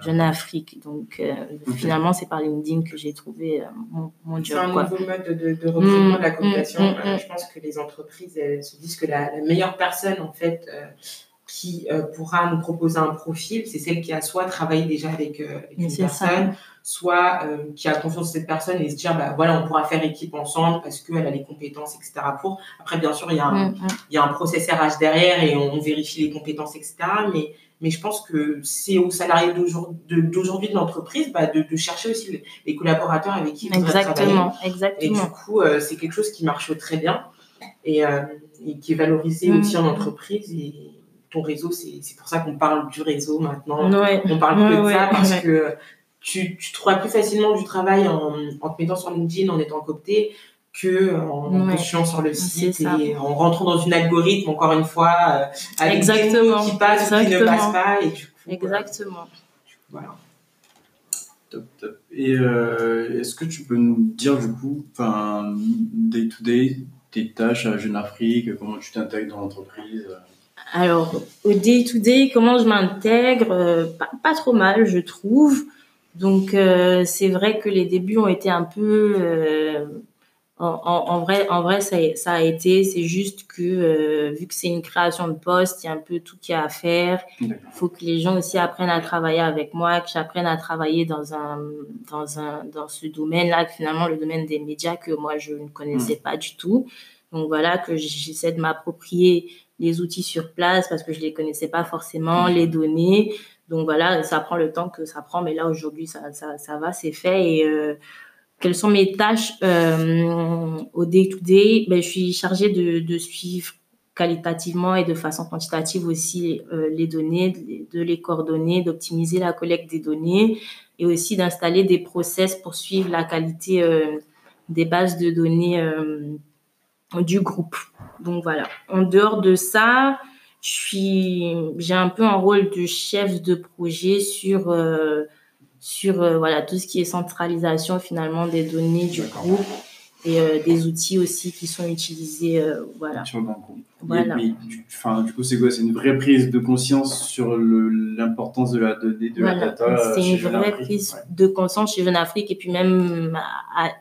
Jeune Afrique. Donc, euh, finalement, c'est par LinkedIn que j'ai trouvé euh, mon, mon, job. C'est un nouveau mode de, de recrutement de la mmh, cooptation. Mmh, mmh, je pense que les entreprises elles se disent que la, la meilleure personne, en fait, euh, qui pourra nous proposer un profil, c'est celle qui a soit travaillé déjà avec, avec une personne, soit qui a confiance en cette personne et se dire, bah, voilà, on pourra faire équipe ensemble parce qu'elle a les compétences, etc. Pour. Après, bien sûr, il y a un, il y a un process RH derrière et on, on vérifie les compétences, etc. Mais mais je pense que c'est aux salariés d'aujourd'hui de, l'entreprise bah, de, chercher aussi les collaborateurs avec qui ils exactement, Exactement. Et du coup, euh, c'est quelque chose qui marche très bien et, euh, qui est valorisé mmh. aussi en entreprise. Et ton réseau, c'est pour ça qu'on parle du réseau maintenant. On parle plus de ça parce que tu, tu trouveras plus facilement du travail en, en te mettant sur LinkedIn, en étant coopté, que en ouais. sur le site et en rentrant dans une algorithme encore une fois euh, avec Exactement. des qui passent ou qui ne passent pas et du coup Exactement. voilà. Top, top. Et euh, est-ce que tu peux nous dire du coup, enfin, day to day, tes tâches à Jeune Afrique, comment tu t'intègres dans l'entreprise Alors, au day to day, comment je m'intègre euh, pas, pas, trop mal, je trouve. Donc, euh, c'est vrai que les débuts ont été un peu en, vrai, en vrai, ça, ça a été. C'est juste que euh, vu que c'est une création de poste, il y a un peu tout qu'il y a à faire. Il faut que les gens aussi apprennent à travailler avec moi, que j'apprenne à travailler dans un dans un dans ce domaine-là, finalement le domaine des médias que moi je ne connaissais hmm. pas du tout. Donc voilà que j'essaie de m'approprier les outils sur place parce que je les connaissais pas forcément, les données. Donc voilà, ça prend le temps que ça prend, mais là aujourd'hui ça ça, ça va, c'est fait et euh, quelles sont mes tâches euh, au day-to-day ben, Je suis chargée de, suivre qualitativement et de façon quantitative aussi euh, les données, de les coordonner, d'optimiser la collecte des données et aussi d'installer des process pour suivre la qualité euh, des bases de données du groupe. Donc voilà. En dehors de ça, j'ai un peu un rôle de chef de projet sur sur euh, voilà tout ce qui est centralisation finalement des données du groupe et euh, des outils aussi qui sont utilisés. Euh, voilà. Voilà. du, enfin, du coup, c'est quoi? C'est une vraie prise de conscience sur l'importance de la donnée, de la data. C'est une vraie prise de conscience chez Jeune Afrique et puis même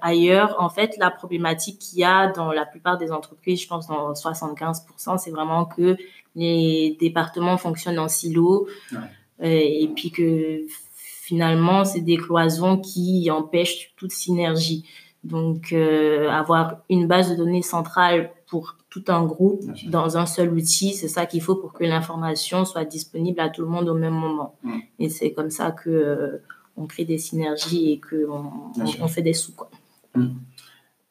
ailleurs. En fait, la problématique qu'il y a dans la plupart des entreprises, je pense dans 75%, c'est vraiment que les départements fonctionnent en silo euh, et puis que finalement, c'est des cloisons qui empêchent toute synergie. Donc, euh, avoir une base de données centrale pour tout un groupe dans un seul outil, c'est ça qu'il faut pour que l'information soit disponible à tout le monde au même moment. Et c'est comme ça que euh, on crée des synergies et que on, fait des sous. Quoi. Mmh.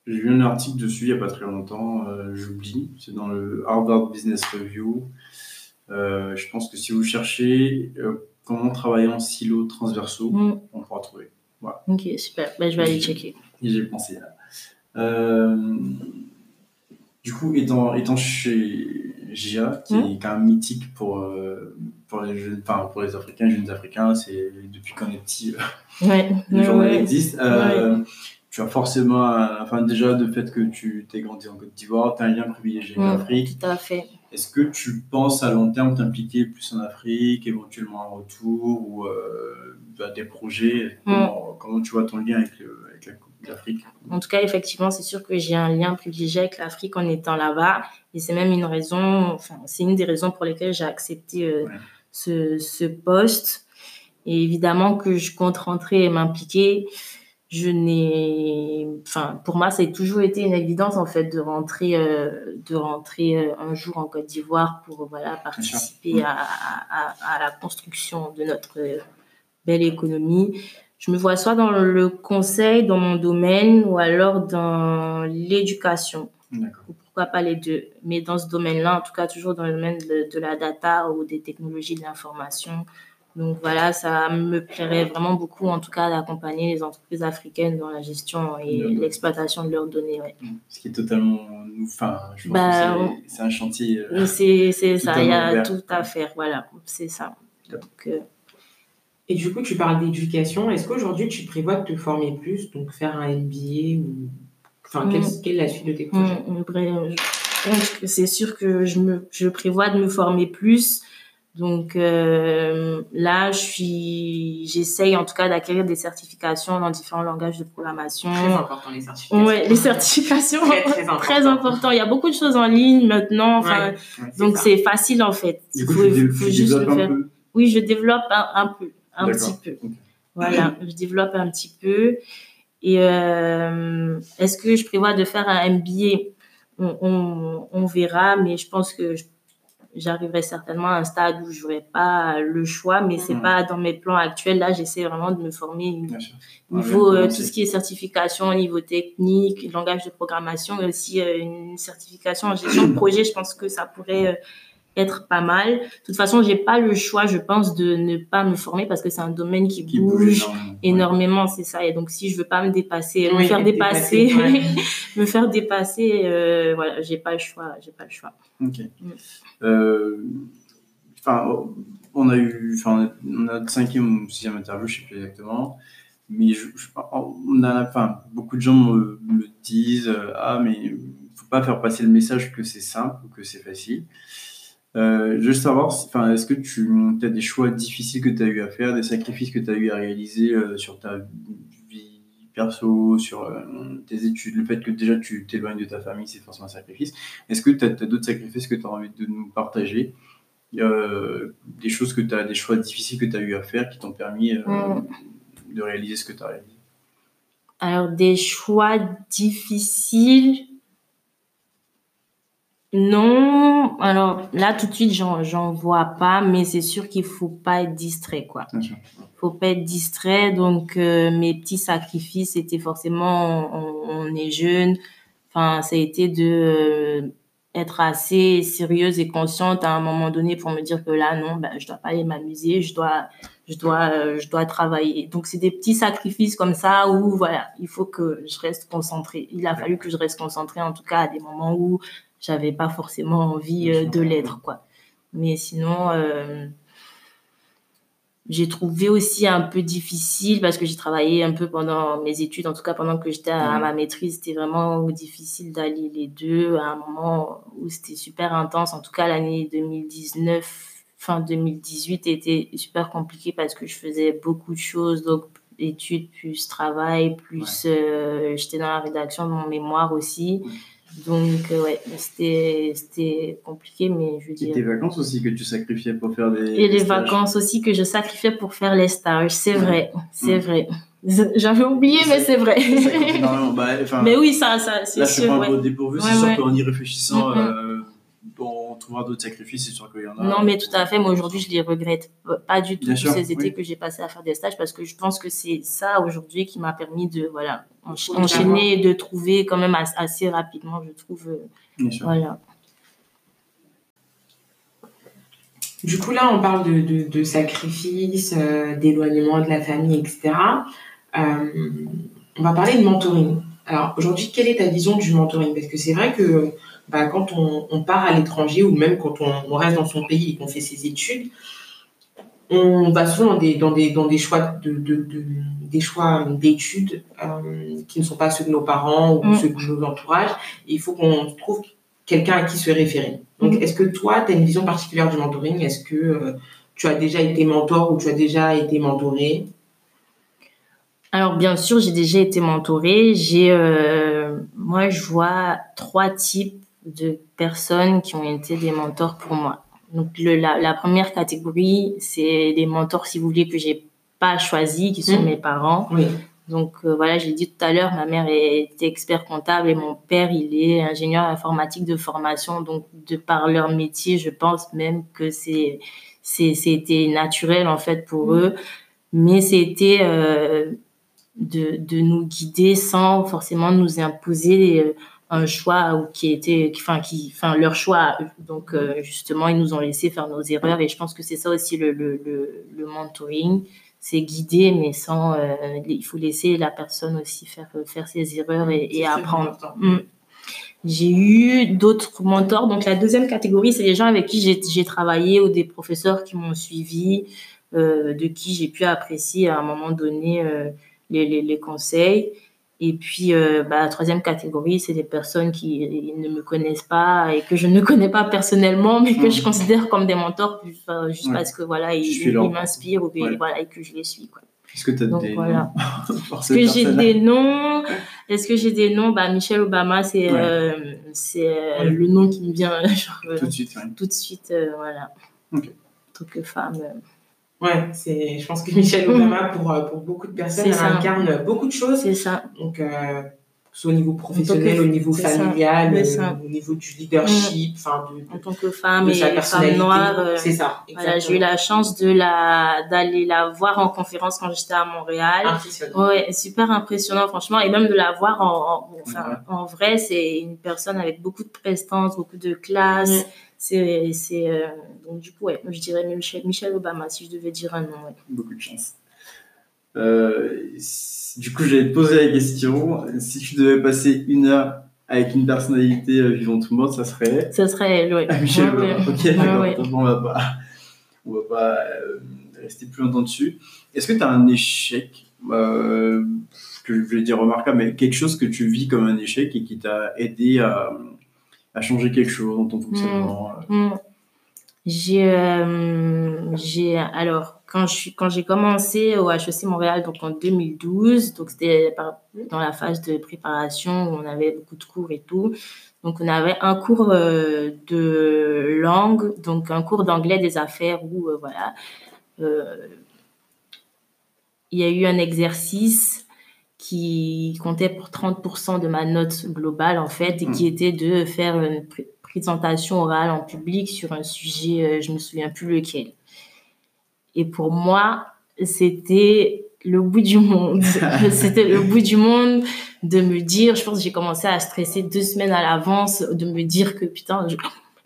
J'ai vu un article dessus il n'y a pas très longtemps, euh, j'oublie, c'est dans le Harvard Business Review. je pense que si vous cherchez comment travailler en silos transversaux, mmh. on pourra trouver. Voilà. Ok, super. Ben, je vais aller checker j'ai pensé là. Euh, du coup, étant, étant chez GIA, qui est quand même mythique pour, euh, pour, les, jeunes, enfin, pour les Africains, les jeunes Africains, c'est depuis qu'on est petit, euh, ouais, le journal existe. Tu as forcément, enfin, déjà, le fait que tu t'es grandi en Côte d'Ivoire, tu as un lien privilégié avec l'Afrique. Tout à fait. Est-ce que tu penses à long terme t'impliquer plus en Afrique, éventuellement un retour ou bah, des projets? Comment, comment, tu vois ton lien avec, avec la l'Afrique En tout cas, effectivement, c'est sûr que j'ai un lien privilégié avec l'Afrique en étant là-bas. Et c'est même une raison, enfin, c'est une des raisons pour lesquelles j'ai accepté euh, ce, ce, poste. Et évidemment que je compte rentrer et m'impliquer. Je n'ai, enfin, pour moi, ça a toujours été une évidence en fait de rentrer, euh, de rentrer euh, un jour en Côte d'Ivoire pour voilà participer à, à, à, la construction de notre belle économie je me vois soit dans le conseil, dans mon domaine, ou alors dans l'éducation. Pourquoi pas les deux Mais dans ce domaine-là, en tout cas, toujours dans le domaine de, la data ou des technologies de l'information. Donc voilà, ça me plairait vraiment beaucoup, en tout cas, d'accompagner les entreprises africaines dans la gestion et l'exploitation de leurs données. Ouais. Ce qui est totalement. Enfin, je pense bah, que c'est un chantier. Euh, c'est ça, il y a tout à faire. Voilà, c'est ça. Donc. Euh, et du coup, tu parles d'éducation. Est-ce qu'aujourd'hui, tu prévois de te former plus, donc faire un MBA ou... Enfin, quelle, mm. est la suite de tes projets? Mm, C'est sûr que je, me, je prévois de me former plus. Donc euh, là, je suis, j'essaye en tout cas d'acquérir des certifications dans différents langages de programmation. Très important les certifications. Ouais, les certifications. très, important. Il y a beaucoup de choses en ligne maintenant. Enfin, donc c'est facile en fait. Il faut, juste le faire. Oui, je développe un peu un petit peu. Voilà, je développe un petit peu. Et euh, est-ce que je prévois de faire un MBA on, on, verra, mais je pense que j'arriverai certainement à un stade où je n'aurai pas le choix, mais c'est n'est pas dans mes plans actuels. Là, j'essaie vraiment de me former au niveau euh, tout ce qui est certification, au niveau technique, langage de programmation, mais aussi euh, une certification en gestion de projet. Je pense que ça pourrait être pas mal. De toute façon, j'ai pas le choix, je pense, de ne pas me former parce que c'est un domaine qui, bouge, énormément, c'est ça. Et donc, si je veux pas me dépasser, me faire dépasser, me faire dépasser, euh, voilà, j'ai pas le choix, j'ai pas le choix. Ok. Mm. Euh, enfin, on a eu, enfin, a cinquième ou sixième interview, je sais plus exactement. Mais enfin, beaucoup de gens me, me disent, euh, ah, mais faut pas faire passer le message que c'est simple ou que c'est facile. Euh, je veux savoir, enfin, est-ce que tu as des choix difficiles que tu as eu à faire, des sacrifices que tu as eu à réaliser euh, sur ta vie perso, sur euh, tes études, le fait que déjà tu t'éloignes de ta famille, c'est forcément un sacrifice. Est-ce que tu as, d'autres sacrifices que tu as envie de nous partager? Des choses que tu as, des choix difficiles que tu as eu à faire qui t'ont permis mm. de réaliser ce que tu as réalisé? Alors, des choix difficiles non, alors là tout de suite j'en j'en vois pas, mais c'est sûr qu'il faut pas être distrait quoi. Il Faut pas être distrait, donc euh, mes petits sacrifices c'était forcément on, est jeune, enfin ça a été de euh, être assez sérieuse et consciente à un moment donné pour me dire que là non, ben je dois pas aller m'amuser, je dois je dois euh, je dois travailler. Donc c'est des petits sacrifices comme ça où voilà, il faut que je reste concentrée. Il a fallu que je reste concentrée en tout cas à des moments où j'avais pas forcément envie euh, de l'être quoi. Mais sinon euh, j'ai trouvé aussi un peu difficile parce que j'ai travaillé un peu pendant mes études, en tout cas pendant que j'étais à, ma maîtrise, c'était vraiment difficile d'allier les deux à un moment où c'était super intense. En tout cas, l'année 2019, fin 2018 était super compliqué parce que je faisais beaucoup de choses, donc études plus travail, plus euh, j'étais dans la rédaction de mon mémoire aussi. Donc, euh, ouais, c'était compliqué, mais je veux dire. Et tes vacances aussi que tu sacrifiais pour faire des. Et les vacances aussi que je sacrifiais pour faire les stages, c'est vrai, c'est vrai. J'avais oublié, mais c'est vrai. Bah, mais oui, ça, ça c'est sûr. Là, je pas un dépourvu, c'est sûr qu'en y réfléchissant, euh, d'autres sacrifices, c'est sûr qu'il y en a. Non, mais tout à fait. Moi, aujourd'hui, je les regrette pas du tout, tous ces étés que j'ai passé à faire des stages, parce que je pense que c'est ça, aujourd'hui, qui m'a permis de, voilà, enchaîner, de trouver quand même assez rapidement, je trouve. Euh, voilà. Du coup, là, on parle de, de, sacrifice, euh, d'éloignement de la famille, etc. Euh, on va parler de mentoring. Alors, aujourd'hui, quelle est ta vision du mentoring? Parce que c'est vrai que bah, quand on, part à l'étranger ou même quand on, reste dans son pays et qu'on fait ses études, on va souvent dans des, dans des, dans des choix de, de, des choix d'études euh, qui ne sont pas ceux de nos parents ou mm. ceux de nos entourages. Et il faut qu'on trouve quelqu'un à qui se référer. Donc, mm. est-ce que toi, tu as une vision particulière du mentoring? Est-ce que euh, tu as déjà été mentor ou tu as déjà été mentoré? Alors bien sûr, j'ai déjà été mentorée. J'ai, euh, moi, je vois trois types de personnes qui ont été des mentors pour moi. Donc le, la, première catégorie, c'est des mentors, si vous voulez, que j'ai pas choisi, qui sont mmh. mes parents. Oui. Donc euh, voilà, j'ai dit tout à l'heure, ma mère est expert comptable et mon père, il est ingénieur informatique de formation. Donc de par leur métier, je pense même que c'est c'était naturel en fait pour mmh. eux, mais c'était euh, de, de nous guider sans forcément nous imposer un choix qui était, enfin, qui, enfin, leur choix. Donc, euh, justement, ils nous ont laissé faire nos erreurs et je pense que c'est ça aussi le, le, le, mentoring. C'est guider, mais sans, euh, il faut laisser la personne aussi faire, faire ses erreurs et, et apprendre. Mm. J'ai eu d'autres mentors. Donc, la deuxième catégorie, c'est les gens avec qui j'ai travaillé ou des professeurs qui m'ont suivi, euh, de qui j'ai pu apprécier à un moment donné les, les, les conseils. Et puis, euh, bah, la troisième catégorie, c'est des personnes qui ne me connaissent pas et que je ne connais pas personnellement, mais que je considère comme des mentors juste parce que voilà, ils, m'inspirent ou voilà, et que je les suis. Quoi. Est-ce que tu as des noms Est-ce que j'ai des noms? Est-ce que j'ai des noms? Bah, Michelle Obama, c'est euh, c'est euh, le nom qui me vient genre, tout de suite. Tout de suite, voilà. En tant que femme. Ouais, c'est, je pense que Michelle Obama, pour, euh, pour beaucoup de personnes, elle incarne beaucoup de choses. C'est ça. Donc, euh, soit au niveau professionnel, au niveau familial, euh, au niveau du leadership, enfin, en tant que femme et femme noire. Euh, c'est ça. Voilà, j'ai eu la chance de la, d'aller la voir en conférence quand j'étais à Montréal. Impressionnant. Ouais, super impressionnant, franchement. Et même de la voir en, en, enfin, en vrai, c'est une personne avec beaucoup de prestance, beaucoup de classe. C'est, c'est, euh, donc du coup, ouais, je dirais Michelle Obama si je devais dire un nom. Beaucoup de chance. Euh, du coup, j'allais te poser la question. Si tu devais passer une heure avec une personnalité euh, vivante ou morte, ça serait? Ça serait elle, oui. Ah, Michelle Obama. Ok, d'accord. on va pas, on va pas rester plus longtemps dessus. Est-ce que tu as un échec? Que je vais dire remarquable, mais quelque chose que tu vis comme un échec et qui t'a aidé à à changer quelque chose dans ton fonctionnement mmh. Mmh. J'ai, euh, j'ai, alors, quand je quand j'ai commencé au HEC Montréal, donc en 2012, donc c'était dans la phase de préparation où on avait beaucoup de cours et tout. Donc, on avait un cours euh, de langue, donc un cours d'anglais des affaires où, euh, voilà, il y a eu un exercice qui comptait pour 30% de ma note globale en fait et qui hmm. était de faire une présentation orale en public sur un sujet, euh, je me souviens plus lequel. Et pour moi, c'était le bout du monde. c'était le bout du monde de me dire, je pense que j'ai commencé à stresser deux semaines à l'avance, de me dire que putain, je,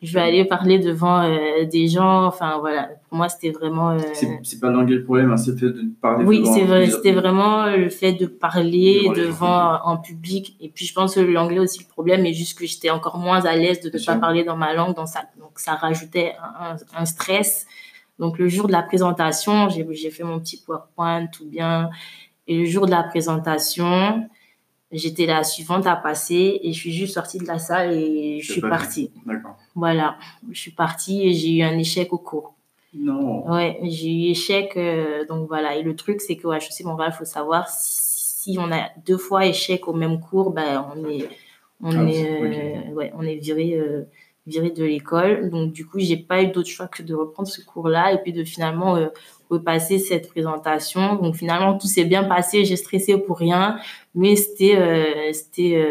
je vais aller parler devant euh, des gens. Enfin, voilà. Pour moi, c'était vraiment. Euh... C'est pas l'anglais le problème, hein, c'est le fait de parler Oui, c'est vrai. C'était vraiment le fait de parler devant, en public. Et puis, je pense que l'anglais aussi le problème, mais juste que j'étais encore moins à l'aise de ne pas parler dans ma langue. Donc ça, donc, ça rajoutait un, un stress. Donc le jour de la présentation, j'ai fait mon petit PowerPoint, tout bien. Et le jour de la présentation, j'étais la suivante à passer et je suis juste sortie de la salle et je suis partie. D'accord. Voilà, je suis partie et j'ai eu un échec au cours. Non. Ouais, j'ai eu échec. Euh, donc voilà, et le truc, c'est que ouais, je sais, mon il faut savoir si on a deux fois échec au même cours, ben, on est, on ah, est, euh, ouais, on est viré, euh, viré de l'école. Donc du coup, j'ai pas eu d'autre choix que de reprendre ce cours-là et puis de finalement repasser cette présentation. Donc finalement, tout s'est bien passé. J'ai stressé pour rien, mais c'était, c'était,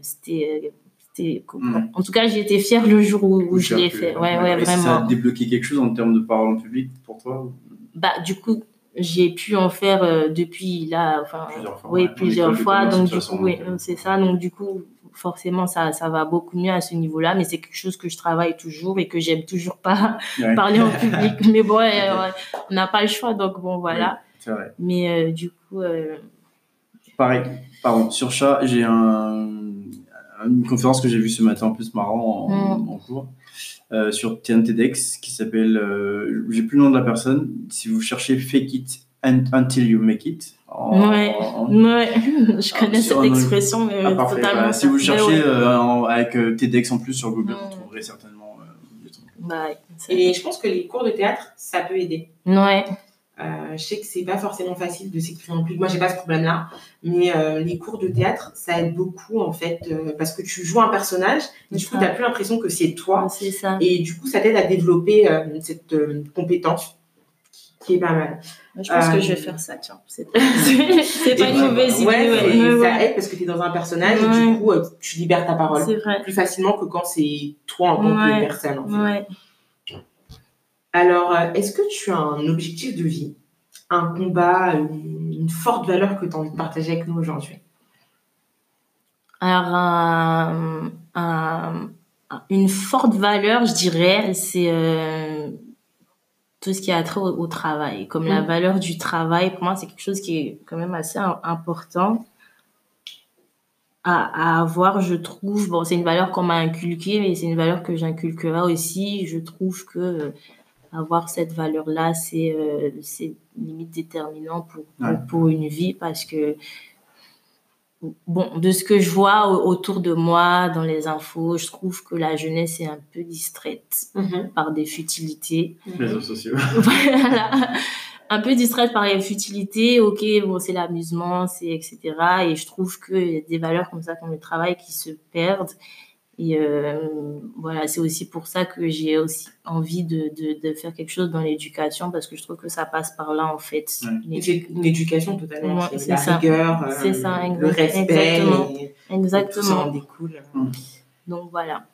c'était Hmm. En tout cas, j'ai été fière le jour où, je l'ai fait. Ouais, ouais, vraiment. Ça a débloqué quelque chose en termes de parole en public pour toi Bah, du coup, j'ai pu en faire euh, depuis là, enfin, plusieurs fois. Oui, plusieurs fois. Donc, du coup, oui, c'est ça. Donc, du coup, forcément, ça, ça va beaucoup mieux à ce niveau-là, mais c'est quelque chose que je travaille toujours et que j'aime toujours pas parler en public. Mais bon, on n'a pas le choix, donc bon, voilà. vrai. Mais euh, du coup. Euh, Pareil, pardon, sur chat, j'ai un une conférence que j'ai vue ce matin en plus marrant en, mm. cours euh, sur TNTDX qui s'appelle, euh, j'ai plus le nom de la personne, si vous cherchez Fake It until you make it. ouais, ouais. je connais cette expression, mais ah, totalement. si vous cherchez euh, avec TEDx en plus sur Google, vous mm. trouverez certainement des trucs. Bah, Et je pense que les cours de théâtre, ça peut aider. Ouais. Euh, je sais que c'est pas forcément facile de s'exprimer en public. Moi, j'ai pas ce problème-là, mais euh, les cours de théâtre, ça aide beaucoup en fait euh, parce que tu joues un personnage. Et du coup, tu n'as plus l'impression que c'est toi. C'est ça. Et du coup, ça t'aide à développer cette compétence qui est pas mal. Je pense que je vais faire ça, tiens. C'est pas, une mauvaise idée. Ouais, ça aide parce que tu es dans un personnage et du coup, tu libères ta parole vrai. plus facilement que quand c'est toi en tant que personne. En fait. Alors, euh, est-ce que tu as un objectif de vie, un combat, une, forte valeur que tu as envie de partager avec nous aujourd'hui? Alors, une forte valeur, je dirais, c'est euh, tout ce qui a trait au, travail. Comme la mm. valeur du travail, pour moi, c'est quelque chose qui est quand même assez important. À, avoir, je trouve. Bon, c'est une valeur qu'on m'a inculquée, mais c'est une valeur que j'inculquerai aussi. Je trouve que avoir cette valeur-là, c'est euh, c'est limite déterminant pour, pour, une vie parce que, bon, de ce que je vois autour de moi, dans les infos, je trouve que la jeunesse est un peu distraite mm-hmm. par des futilités. Les réseaux sociaux. voilà. Un peu distraite par les futilités. Ok, bon, c'est l'amusement, c'est etc. Et je trouve qu'il y a des valeurs comme ça, comme le travail, qui se perdent. Et euh, voilà, c'est aussi pour ça que j'ai aussi envie de, de, faire quelque chose dans l'éducation parce que je trouve que ça passe par là en fait. Une éducation totalement. c'est la ça. rigueur, euh, ça, le respect, exactement. ça en découle. Donc voilà.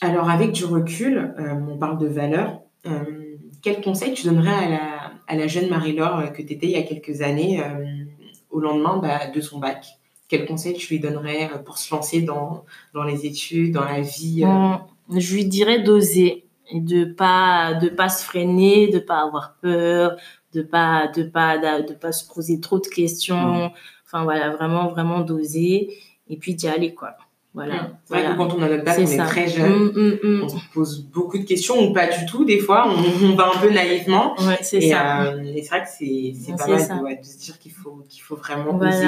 Alors avec du recul, euh, on parle de valeur. quel conseil tu donnerais à la, à la jeune Marie-Laure que tu étais il y a quelques années au lendemain bah, de son bac? Quel conseil tu lui donnerais euh, pour se lancer dans, dans les études, dans la vie euh? Je lui dirais d'oser et de pas de pas se freiner, de pas avoir peur, de pas de pas de, pas se poser trop de questions. Enfin voilà, vraiment vraiment d'oser et puis d'y aller quoi. Voilà. C'est vrai que quand on a notre bac, on est très jeune, mm, mm, mm. on se pose beaucoup de questions ou pas du tout des fois, on, va un peu naïvement. Ouais, c'est ça. Euh, et c'est vrai que c'est pas mal de, se dire qu'il faut qu'il faut vraiment oser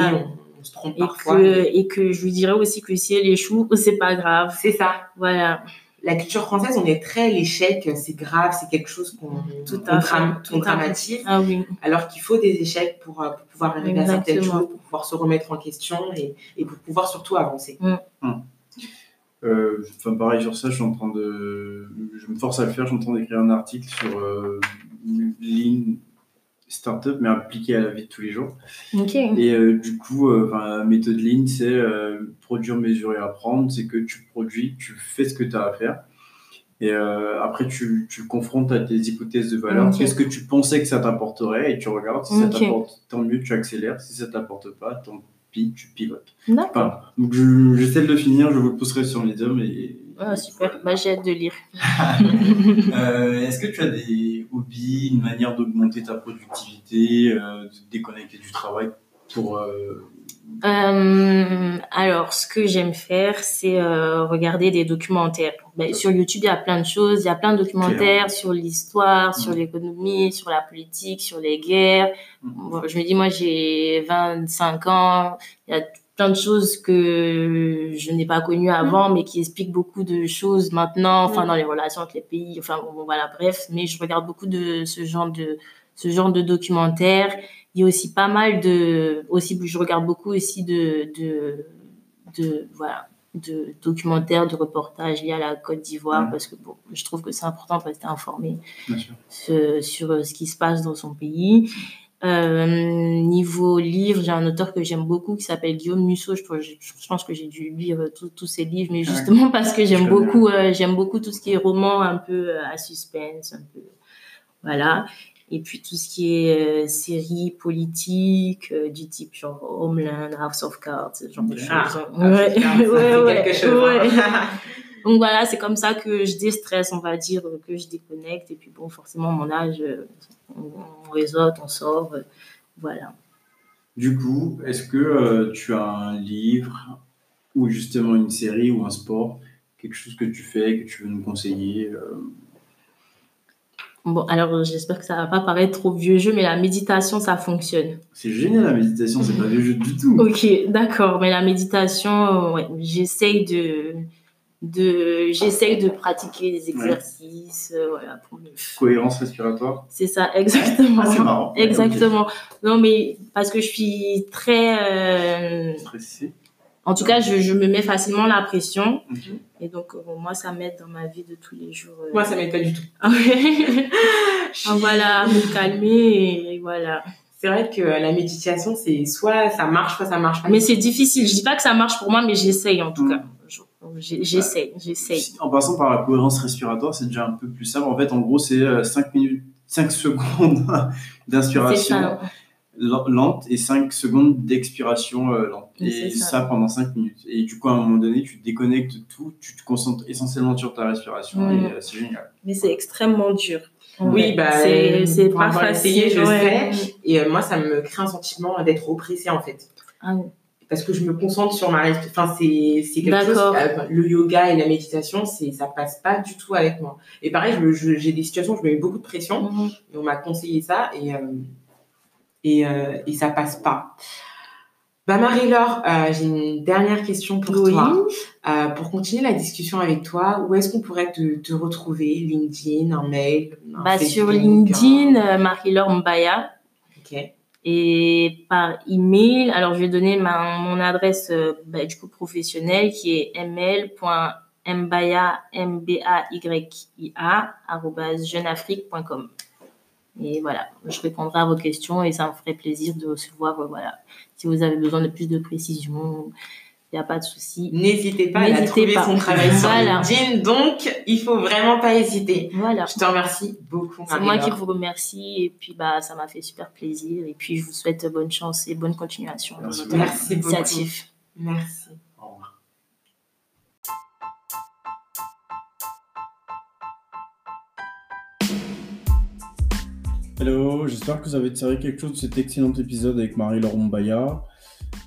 et Que, et que je lui dirais aussi que si elle échoue, c'est pas grave. C'est ça. Voilà. La culture française, on est très l'échec, c'est grave, c'est quelque chose qu'on qu dramatise. Ah oui. Alors qu'il faut des échecs pour, euh, pour pouvoir arriver à certaines choses, pour pouvoir se remettre en question et, et pour pouvoir surtout avancer. Mm. Hum. Euh, enfin, pareil sur ça, je suis en train de, je me force à le faire. Je suis en train d'écrire un article sur euh, startup, mais appliqué à la vie de tous les jours. Et euh, du coup, euh, la méthode Lean, c'est euh, produire, mesurer, apprendre. C'est que tu produis, tu fais ce que tu as à faire. Et après, tu, tu confrontes à tes hypothèses de valeur. Qu'est-ce que tu pensais que ça t'apporterait? Et tu regardes. Si ça t'apporte, tant mieux, tu accélères. Si ça t'apporte pas, tant pis, tu pivotes. D'accord. donc, j'essaie de le finir. Je vous le pousserai sur les hommes. Et, ah, super. Bah, j'ai hâte de lire. Est-ce que tu as des hobby, une manière d'augmenter ta productivité, euh, de te déconnecter du travail pour, euh, euh, alors, ce que j'aime faire, c'est euh, regarder des documentaires. Ben, sur YouTube, il y a plein de choses. Il y a plein de documentaires sur l'histoire, sur l'économie, sur la politique, sur les guerres. Bon, je me dis, moi, j'ai 25 ans. Il y a plein de choses que je n'ai pas connues avant, mais qui expliquent beaucoup de choses maintenant, enfin, dans les relations avec les pays. Enfin, bon, voilà, bref. Mais je regarde beaucoup de ce genre de, ce genre de documentaires il y a aussi pas mal de, aussi, je regarde beaucoup aussi de, de, de voilà, de documentaires, de reportages liés à la Côte d'Ivoire, parce que bon, je trouve que c'est important de rester informé sur, sur, euh, ce qui se passe dans son pays. Euh, niveau livre, j'ai un auteur que j'aime beaucoup qui s'appelle Guillaume Musso. Je, je, pense que j'ai dû lire tous ses livres, mais justement parce que j'aime beaucoup, euh, j'aime beaucoup tout ce qui est roman un peu euh, à suspense, un peu, voilà. Et puis tout ce qui est euh, séries politiques, euh, du type genre Homeland, House of Cards, ce genre de choses. ouais, ouais, ouais, Donc voilà, c'est comme ça que je déstresse, on va dire, que je déconnecte. Et puis bon, forcément, mon âge, euh, on, réseaute, on sort, voilà. Du coup, est-ce que tu as un livre ou justement une série ou un sport, quelque chose que tu fais, que tu veux nous conseiller Bon, alors j'espère que ça va pas paraître trop vieux jeu, mais la méditation, ça fonctionne. C'est génial la méditation, c'est pas vieux jeu du tout. Ok, d'accord, mais la méditation, ouais, j'essaye de, de, j'essaye de pratiquer des exercices, euh, voilà, pour Cohérence respiratoire. C'est ça, exactement. Ah, c'est marrant. Exactement. Non, mais parce que je suis très. Euh, Stressée. En tout cas, je, je, me mets facilement la pression. Et donc, euh, moi, ça m'aide dans ma vie de tous les jours. Euh. Moi, ça m'aide pas du tout. Ah ah, voilà, me calmer et voilà. C'est vrai que la méditation, c'est soit ça marche, soit ça marche pas. Mais c'est difficile. Je dis pas que ça marche pour moi, mais j'essaye en tout mm. cas. J'essaye, j'essaye. En passant par la cohérence respiratoire, c'est déjà un peu plus simple. En fait, en gros, c'est 5 euh, minutes, 5 secondes d'inspiration lente et 5 secondes d'expiration euh, lente. Et ça. pendant 5 minutes. Et du coup, à un moment donné, tu déconnectes tout, tu te concentres essentiellement sur ta respiration et euh, c'est génial. Mais c'est extrêmement dur. Oui, bah, c'est pas facile. je sais. Et euh, moi, ça me crée un sentiment d'être oppressé en fait. Ah Parce que je me concentre sur ma. Enfin, c'est quelque chose. le yoga et la méditation, c'est ça passe pas du tout avec moi. Et pareil, j'ai des situations où je me mets beaucoup de pression. Mhm. Et on m'a conseillé ça. Et et, euh, et ça passe pas. Bah Marie-Laure, euh, j'ai une dernière question pour toi. Euh, pour continuer la discussion avec toi, où est-ce qu'on pourrait te, te, retrouver? LinkedIn, un mail bah, Sur LinkedIn, euh, Marie-Laure Mbaya. Ok. Et par email, alors je vais donner ma, mon adresse euh, bah, du coup professionnelle qui est ml.mbaya. Et voilà, je répondrai à vos questions et ça me ferait plaisir de recevoir, euh, voilà, si vous avez besoin de plus de précision, il n'y a pas de souci. N'hésitez pas à trouver son travail sur LinkedIn, donc il faut vraiment pas hésiter. Voilà. Je te remercie beaucoup. C'est moi qui vous remercie et puis bah ça m'a fait super plaisir et puis je vous souhaite bonne chance et bonne continuation Merci, dans votre Merci initiative. Merci. Hello, j'espère que vous avez tiré quelque chose de cet excellent épisode avec Marie-Laure Mbaya.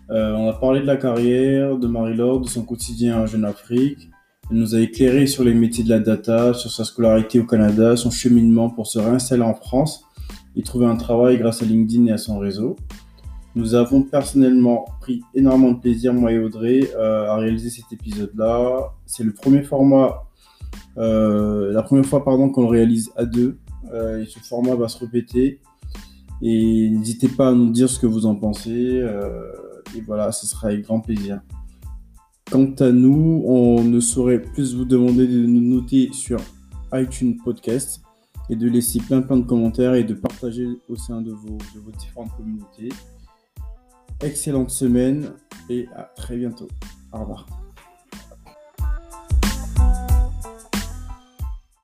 Euh, on a parlé de la carrière de Marie-Laure, de son quotidien à Jeune Afrique. Elle nous a éclairé sur les métiers de la data, sur sa scolarité au Canada, son cheminement pour se réinstaller en France et trouver un travail grâce à LinkedIn et à son réseau. Nous avons personnellement pris énormément de plaisir, moi et Audrey, euh, à réaliser cet épisode-là. C'est le premier format, euh, la première fois pardon qu'on le réalise à deux. Euh, et ce format va se répéter. Et n'hésitez pas à nous dire ce que vous en pensez. Et voilà, ce sera avec grand plaisir. Quant à nous, on ne saurait plus vous demander de nous noter sur iTunes Podcast et de laisser plein plein de commentaires et de partager au sein de vos, de vos différentes communautés. Excellente semaine et à très bientôt. Au revoir.